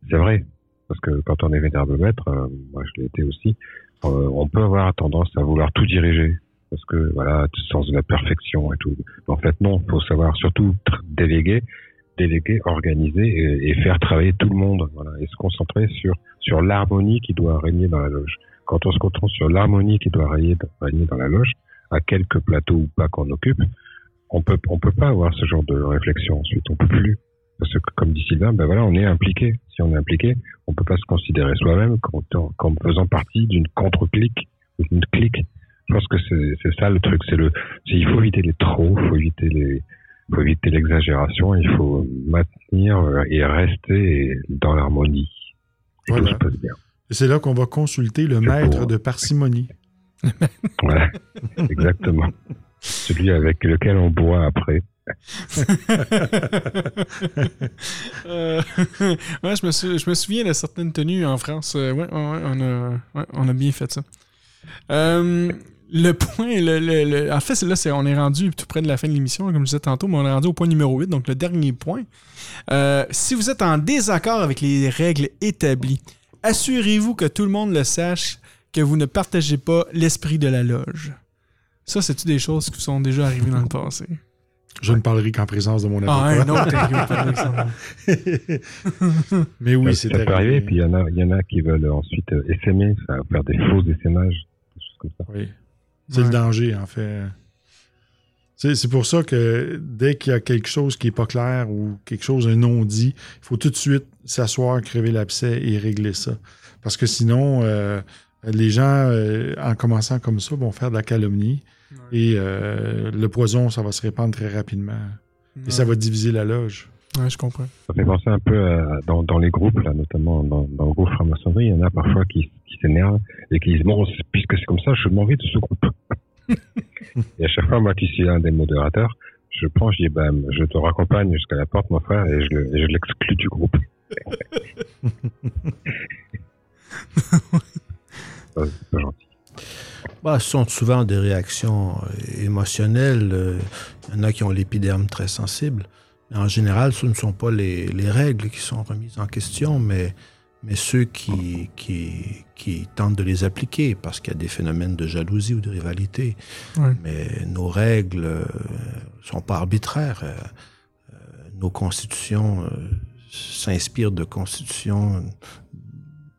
C'est vrai, parce que quand on est Vénéromètre, euh, moi je l'ai été aussi, on peut avoir tendance à vouloir tout diriger. Parce que voilà, tout sens de la perfection et tout. En fait, non, faut savoir surtout déléguer, déléguer, organiser et, et faire travailler tout le monde. Voilà, et se concentrer sur sur l'harmonie qui doit régner dans la loge. Quand on se concentre sur l'harmonie qui doit régner, dans la loge, à quelques plateaux ou pas qu'on occupe, on peut on peut pas avoir ce genre de réflexion ensuite. On peut plus parce que comme dit Sylvain, ben voilà, on est impliqué. Si on est impliqué, on peut pas se considérer soi-même comme, faisant partie d'une contre-clique ou d'une clique. Je pense que c'est ça le truc. C'est le, il faut éviter les trop, il faut éviter les, faut éviter l'exagération. Il faut maintenir euh, et rester dans l'harmonie. Et Voilà. tout se passe bien. Et c'est là qu'on va consulter le maître pour- de parcimonie. Voilà, exactement. Celui avec lequel on boit après. Euh, ouais, je me, sou- je me souviens de certaines tenues en France. Euh, ouais, on, a, ouais, on a bien fait ça. Euh, le point, le, le- le- en fait, c'est là, c'est, on est rendu tout près de la fin de l'émission, comme je disais tantôt, mais on est rendu au point numéro 8, donc le dernier point. Euh, si vous êtes en désaccord avec les règles établies, assurez-vous que tout le monde le sache que vous ne partagez pas l'esprit de la loge. Ça, c'est-tu des choses qui sont déjà arrivées dans le passé? Je ne parlerai qu'en présence de mon Ah, un avocat. autre arrivé par exemple. Mais oui, ça, c'est ça peut arriver. Puis il y en a, il y en a qui veulent ensuite euh, essaimer, ça va faire des faux essaimages, des choses comme ça. Oui. C'est Ouais. le danger, en fait. C'est c'est pour ça que dès qu'il y a quelque chose qui n'est pas clair ou quelque chose, un non-dit, il faut tout de suite s'asseoir, crever l'abcès et régler ça. Parce que sinon, euh, les gens, euh, en commençant comme ça, vont faire de la calomnie. Et euh, le poison, ça va se répandre très rapidement. Et ça va diviser la loge. Ouais, je comprends. Ça fait penser un peu à, dans, dans les groupes, là, notamment dans, dans le groupe franc-maçonnerie, il y en a parfois qui, qui s'énervent et qui disent Bon, puisque c'est comme ça, je m'en vais de ce groupe. et à chaque fois, moi qui suis un des modérateurs, je prends, je dis ben, Je te raccompagne jusqu'à la porte, mon frère, et je, l'exclus du groupe. C'est pas gentil. Bah, ce sont souvent des réactions euh, émotionnelles. euh, Il y en a qui ont l'épiderme très sensible. En général, ce ne sont pas les, les règles qui sont remises en question, mais, mais ceux qui, qui, qui tentent de les appliquer parce qu'il y a des phénomènes de jalousie ou de rivalité. Mais nos règles ne sont pas arbitraires. Euh, euh, nos constitutions euh, s'inspirent de constitutions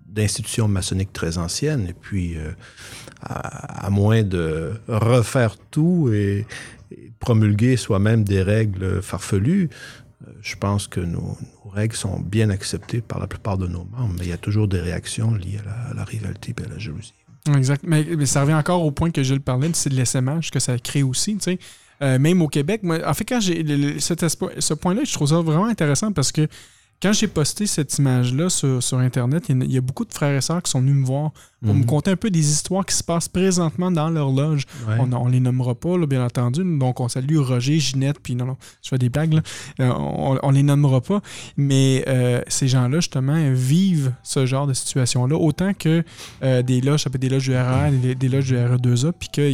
d'institutions maçonniques très anciennes. Et puis, euh, à, moins de refaire tout et, promulguer soi-même des règles farfelues, euh, je pense que nos, règles sont bien acceptées par la plupart de nos membres, mais il y a toujours des réactions liées à la, rivalité et à la jalousie. Exact. Mais, ça revient encore au point que je le parlais, c'est de l'essaimage que ça crée aussi, tu sais. Euh, même au Québec, moi, en fait, quand j'ai ce point-là, je trouve ça vraiment intéressant parce que quand j'ai posté cette image-là sur, sur Internet, il y a- beaucoup de frères et sœurs qui sont venus me voir pour me Mhm. conter un peu des histoires qui se passent présentement dans leur loge. Ouais. On, on les nommera pas, là, bien entendu. Donc, on salue Roger, Ginette, puis non, non, je fais des blagues, là. Euh, on, on les nommera pas. Mais euh, ces gens-là, justement, vivent ce genre de situation-là. Autant que euh, des loges, ça peut être des loges du RR, des, des loges du RE2A, puis que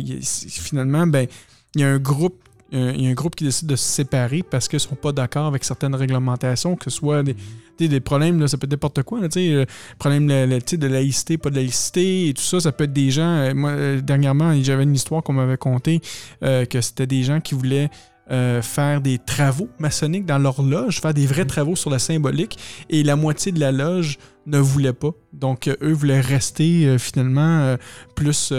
finalement, ben, il y a un groupe. Il y a un groupe qui décide de se séparer parce qu'ils ne sont pas d'accord avec certaines réglementations, que ce soit des, des problèmes, là, ça peut être n'importe quoi. Sais, euh, problème le- le- de laïcité, pas de laïcité, et tout ça, ça peut être des gens. euh, moi, euh, dernièrement, j'avais une histoire qu'on m'avait contée que c'était des gens qui voulaient euh, faire des travaux maçonniques dans leur loge, faire des vrais Mhm. travaux sur la symbolique, et la moitié de la loge ne voulait pas. Donc, euh, eux voulaient rester euh, finalement plus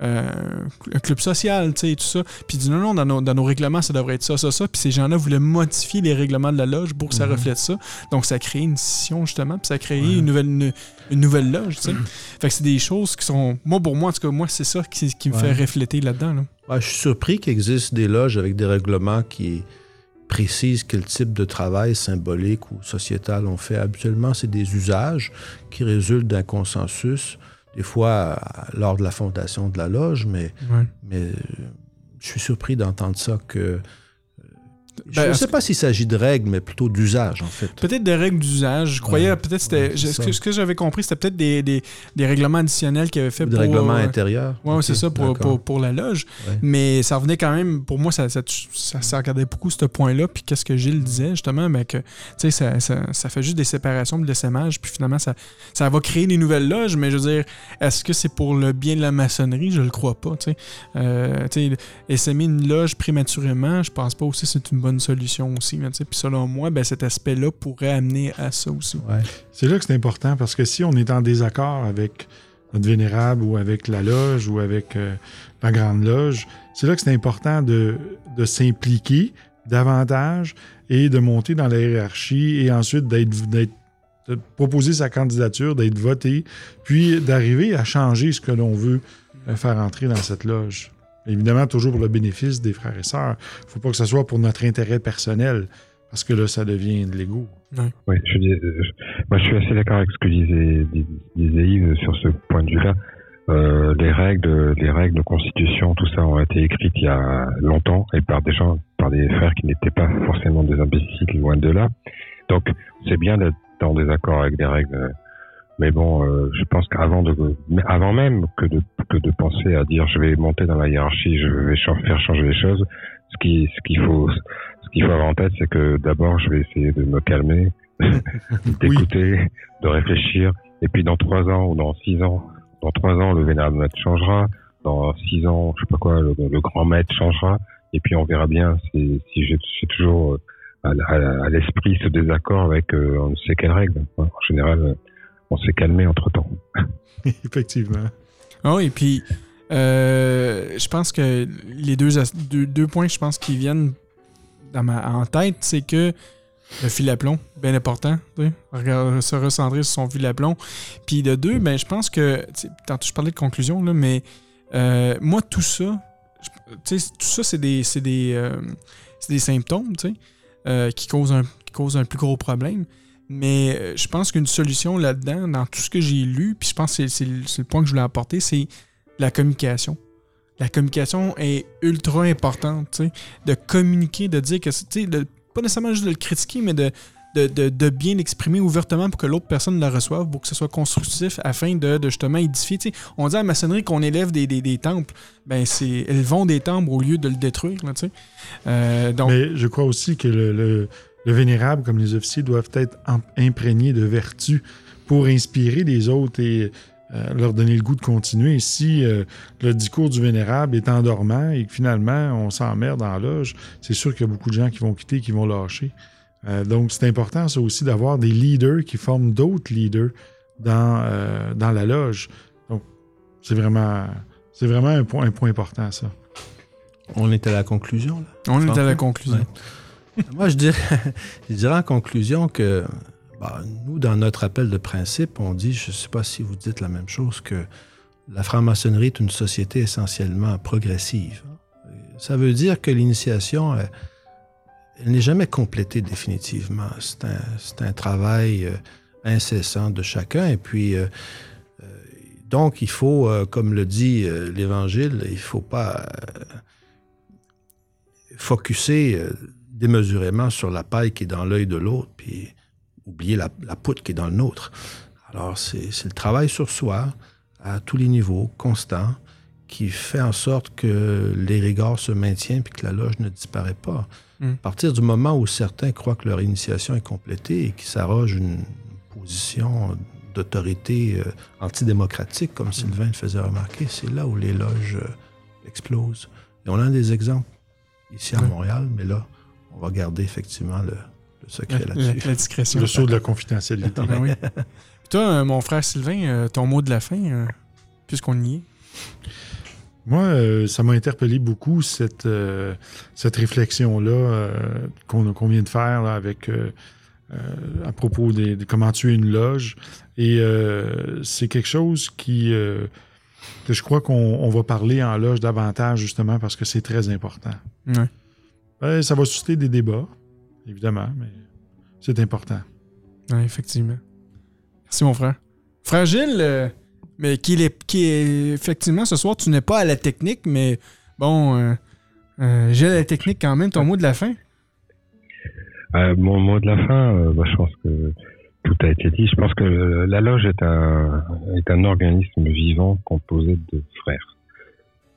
un club social, tu sais, et tout ça. Puis ils disent non, non, dans nos, dans nos règlements, ça devrait être ça, ça, ça. Puis ces gens-là voulaient modifier les règlements de la loge pour que ça Mhm. reflète ça. Donc, ça a créé une scission, justement, puis ça a créé Ouais. une, nouvelle, une, une nouvelle loge, tu sais. Fait que c'est des choses qui sont... Moi, pour moi, en tout cas, moi, c'est ça qui, qui me Ouais. fait refléter là-dedans, là. Ouais, je suis surpris qu'il existe des loges avec des règlements qui précisent quel type de travail symbolique ou sociétal on fait. Habituellement, c'est des usages qui résultent d'un consensus, des fois euh, lors de la fondation de la loge, mais, Ouais. mais euh, je suis surpris d'entendre ça que... euh, Je Ben, ne sais pas s'il s'agit de règles, mais plutôt d'usages, en fait. Peut-être des règles d'usage. Je croyais, Ouais. peut-être, c'était. Ouais, ce, que, que j'avais compris, c'était peut-être des, des, des règlements additionnels qu'ils avaient fait Des pour. règlements euh, intérieurs. Ok, c'est ça, pour, pour, pour la loge. Ouais. Mais ça revenait quand même, pour moi, ça, ça, ça, ça regardait beaucoup ce point-là. Puis qu'est-ce que Gilles disait, justement, mais que, tu sais, ça, ça, ça fait juste des séparations, de l'essaimage. Puis finalement, ça, ça va créer des nouvelles loges. Mais je veux dire, est-ce que c'est pour le bien de la maçonnerie? Je le crois pas, tu sais. Euh, tu sais, essaimer une loge prématurément, je pense pas aussi c'est une bonne solution aussi. Puis selon moi, ben, cet aspect-là pourrait amener à ça aussi. C'est là que c'est important parce que si on est en désaccord avec notre vénérable ou avec la loge ou avec euh, la grande loge, c'est là que c'est important de, de s'impliquer davantage et de monter dans la hiérarchie et ensuite d'être d'être- de proposer sa candidature, d'être voté, puis d'arriver à changer ce que l'on veut euh, faire entrer dans cette loge. Évidemment, toujours pour le bénéfice des frères et sœurs. Il ne faut pas que ce soit pour notre intérêt personnel, parce que là, ça devient de l'ego. Oui, je, dis- je- moi je suis assez d'accord avec ce que disait, dis- disait Yves sur ce point de vue-là. Euh, les règles, les règles de constitution, tout ça ont été écrites il y a longtemps et par des gens, par des frères qui n'étaient pas forcément des imbéciles, loin de là. Donc c'est bien d'être en désaccord avec des règles, mais bon, euh, je pense qu'avant de, avant même que de que de penser à dire je vais monter dans la hiérarchie, je vais faire changer les choses, ce qui ce qu'il faut ce qu'il faut avoir en tête, c'est que d'abord je vais essayer de me calmer, d'écouter, de réfléchir, et puis dans trois ans ou dans six ans, dans trois ans le vénérable maître changera, dans six ans, je sais pas quoi, le, le grand maître changera, et puis on verra bien si, si j'ai toujours euh, à, à- à l'esprit ce désaccord avec euh, on ne sait quelle règle. hein. En général, on s'est calmé entre temps. Effectivement. Ah oui, puis euh, je pense que les deux, deux, deux points, je pense, qui viennent dans ma, en tête, c'est que le fil à plomb, bien important, tu sais, regarde- se recentrer sur son fil à plomb. Puis de deux, ben, je pense que, tu sais, tantôt je parlais de conclusion, là, mais euh, moi, tout ça, je- tu sais, tout ça, c'est des, c'est des, euh, c'est des symptômes, tu sais, euh, qui, causent un, qui causent un plus gros problème. Mais euh, je pense qu'une solution là-dedans, dans tout ce que j'ai lu, puis je pense que c'est- le point que je voulais apporter, c'est la communication. La communication est ultra importante, de communiquer, de dire que, tu pas nécessairement juste de le critiquer, mais de, de, de- bien l'exprimer ouvertement pour que l'autre personne le reçoive, pour que ce soit constructif, afin de, justement édifier. On dit à la maçonnerie qu'on élève des, des, des temples, ben c'est elles vont des temples au lieu de le détruire, là. Euh, donc, Mais je crois aussi que le- le vénérable, comme les officiers, doivent être imprégnés de vertu pour inspirer les autres et euh, leur donner le goût de continuer. Si euh, le discours du vénérable est endormant et que finalement on s'emmerde en loge, c'est sûr qu'il y a beaucoup de gens qui vont quitter, qui vont lâcher. Euh, donc c'est important ça aussi d'avoir des leaders qui forment d'autres leaders dans, euh, dans la loge. Donc c'est vraiment, c'est vraiment un point, un point important ça. On est à la conclusion, là. on est à la Ouais. Moi, je dirais, en conclusion que bah, nous, dans notre appel de principe, on dit, je ne sais pas si vous dites la même chose, que la franc-maçonnerie est une société essentiellement progressive. Ça veut dire que l'initiation, elle, elle n'est jamais complétée définitivement. C'est un, travail euh, incessant de chacun. Et puis, euh, euh, donc, il faut, euh, comme le dit euh, l'Évangile, il ne faut pas euh, focuser euh, démesurément sur la paille qui est dans l'œil de l'autre, puis oublier la, la poutre qui est dans le nôtre. Alors, c'est le travail sur soi, à tous les niveaux, constant, qui fait en sorte que les rigours se maintiennent puis que la loge ne disparaît pas. Mm. À partir du moment où certains croient que leur initiation est complétée et qu'ils s'arrogent une position d'autorité euh, antidémocratique, comme Sylvain le faisait remarquer, c'est là où les loges euh, explosent. Et on a des exemples ici à Montréal, mais là, on va garder effectivement le, le secret La, là-dessus. la discrétion. Le saut de la confidentialité. Ben oui. Toi, euh, mon frère Sylvain, euh, ton mot de la fin, euh, puisqu'on y est? Moi, euh, ça m'a interpellé beaucoup cette, euh, cette réflexion-là euh, qu'on vient de faire là, avec à propos des- de comment tuer une loge. Et euh, c'est quelque chose qui euh, que je crois qu'on on va parler en loge davantage justement parce que c'est très important. Ouais. Ben, ça va susciter des débats, évidemment, mais c'est important. Ouais, effectivement. Merci, mon frère. Frère Gilles, euh, mais qui est, qui est. Effectivement, ce soir, tu n'es pas à la technique, mais bon, euh, euh, j'ai la technique quand même. Ton mot de la fin? Euh, mon mot de la fin, euh, bah, je pense que tout a été dit. Je pense que euh, la loge est un, est un organisme vivant composé de frères.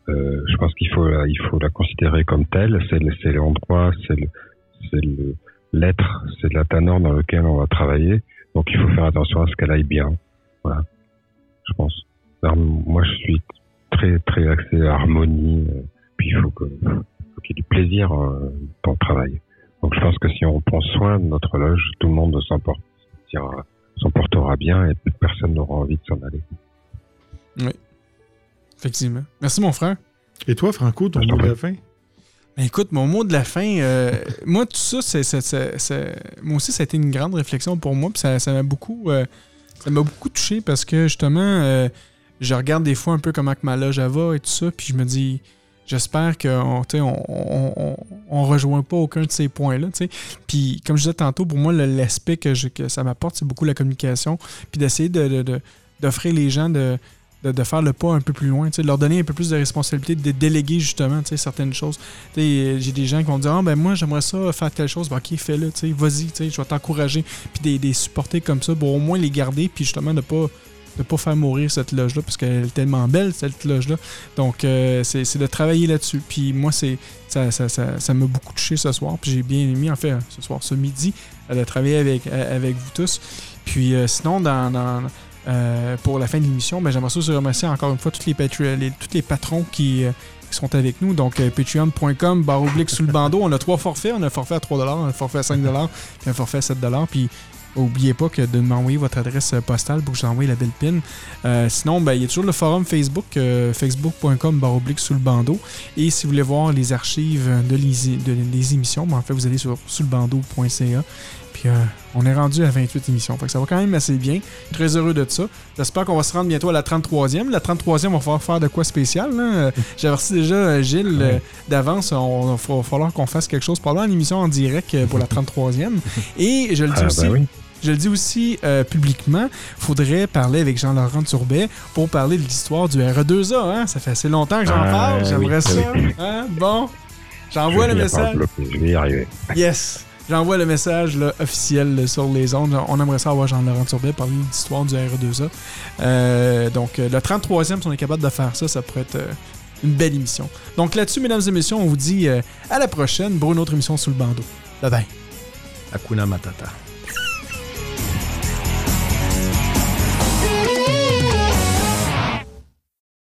Euh, je pense qu'il faut, la- considérer comme telle. C'est le- c'est l'endroit, c'est c'est le- l'être, c'est la tanor dans lequel on va travailler. Donc il faut faire attention à ce qu'elle aille bien. Voilà. Je pense. Moi, je suis très, très axé à harmonie. euh, Puis il faut qu'il y ait du plaisir euh, dans le travail. Donc je pense que si on prend soin de notre loge, tout le monde s'en portera bien et personne n'aura envie de s'en aller. Effectivement. Merci, mon frère. Et toi, Franco, ton t'en mot de la fin? Ben, écoute, mon mot de la fin, euh, moi, tout ça, c'est, c'est- c'est- c'est- moi aussi, ça a été une grande réflexion pour moi. Puis ça, ça m'a beaucoup, euh, ça m'a beaucoup touché parce que justement, euh, je regarde des fois un peu comment que ma loge va et tout ça. Puis je me dis, j'espère qu'on tu sais, on, on, on- rejoint pas aucun de ces points-là. tu sais. Puis comme je disais tantôt, pour moi, le- l'aspect que, je- que ça m'apporte, c'est beaucoup la communication. Puis d'essayer de, de- de- d'offrir les gens de, de, faire le pas un peu plus loin, de leur donner un peu plus de responsabilité, de déléguer justement certaines choses. Sais, J'ai des gens qui vont dire Ah, ben moi, j'aimerais ça faire telle chose. Ben, ok, fais-le, vas-y, je vais t'encourager. Puis des, des supporter comme ça pour au moins les garder, puis justement de pas de pas faire mourir cette loge-là, parce qu'elle est tellement belle, cette loge-là. Donc, euh, c'est de travailler là-dessus. Puis moi, c'est ça ça, ça, ça m'a beaucoup touché ce soir, puis j'ai bien aimé, en fait, ce soir, ce midi, euh, de travailler avec, euh, avec vous tous. Puis euh, sinon, dans, euh, pour la fin de l'émission, j'aimerais ça remercier encore une fois tous les, patrons qui, euh, qui sont avec nous. Donc, euh, patreon.com, barre oblique sous le bandeau. On a trois forfaits. On a un forfait à 3 un forfait à 5 puis un forfait à 7 Puis, N'oubliez pas que de m'envoyer votre adresse postale pour que je vous la belle pin. Sinon, ben, il y a toujours le forum Facebook, facebook.com baroblique sous. Et si vous voulez voir les archives de les, émissions, ben, en fait, vous allez sur sous le. Puis euh, on est rendu à 28 émissions. Fait que ça va quand même assez bien. Très heureux de ça. J'espère qu'on va se rendre bientôt à la 33e. La 33e, on va falloir faire de quoi spécial. Euh, J'ai reçu déjà euh, Gilles euh, d'avance. On il va falloir qu'on fasse quelque chose. Probablement une émission en direct pour la 33e. Et je le dis Ah, aussi. bah oui. Je le dis aussi euh, publiquement, faudrait parler avec Jean-Laurent Turbet pour parler de l'histoire du RE2A. Hein? Ça fait assez longtemps que j'en Ah, parle. J'aimerais oui, ça. oui. Hein? Bon, j'envoie Je le message. Je vais y arriver. Yes. J'envoie le message officiel sur les ondes. On aimerait ça avoir Jean-Laurent Turbet parler de l'histoire du RE2A. Euh, donc, euh, le 33e, si on est capable de faire ça, ça pourrait être euh, une belle émission. Donc, là-dessus, mesdames et messieurs, on vous dit à la prochaine pour une autre émission sous le bandeau. Bye bye. Hakuna Matata.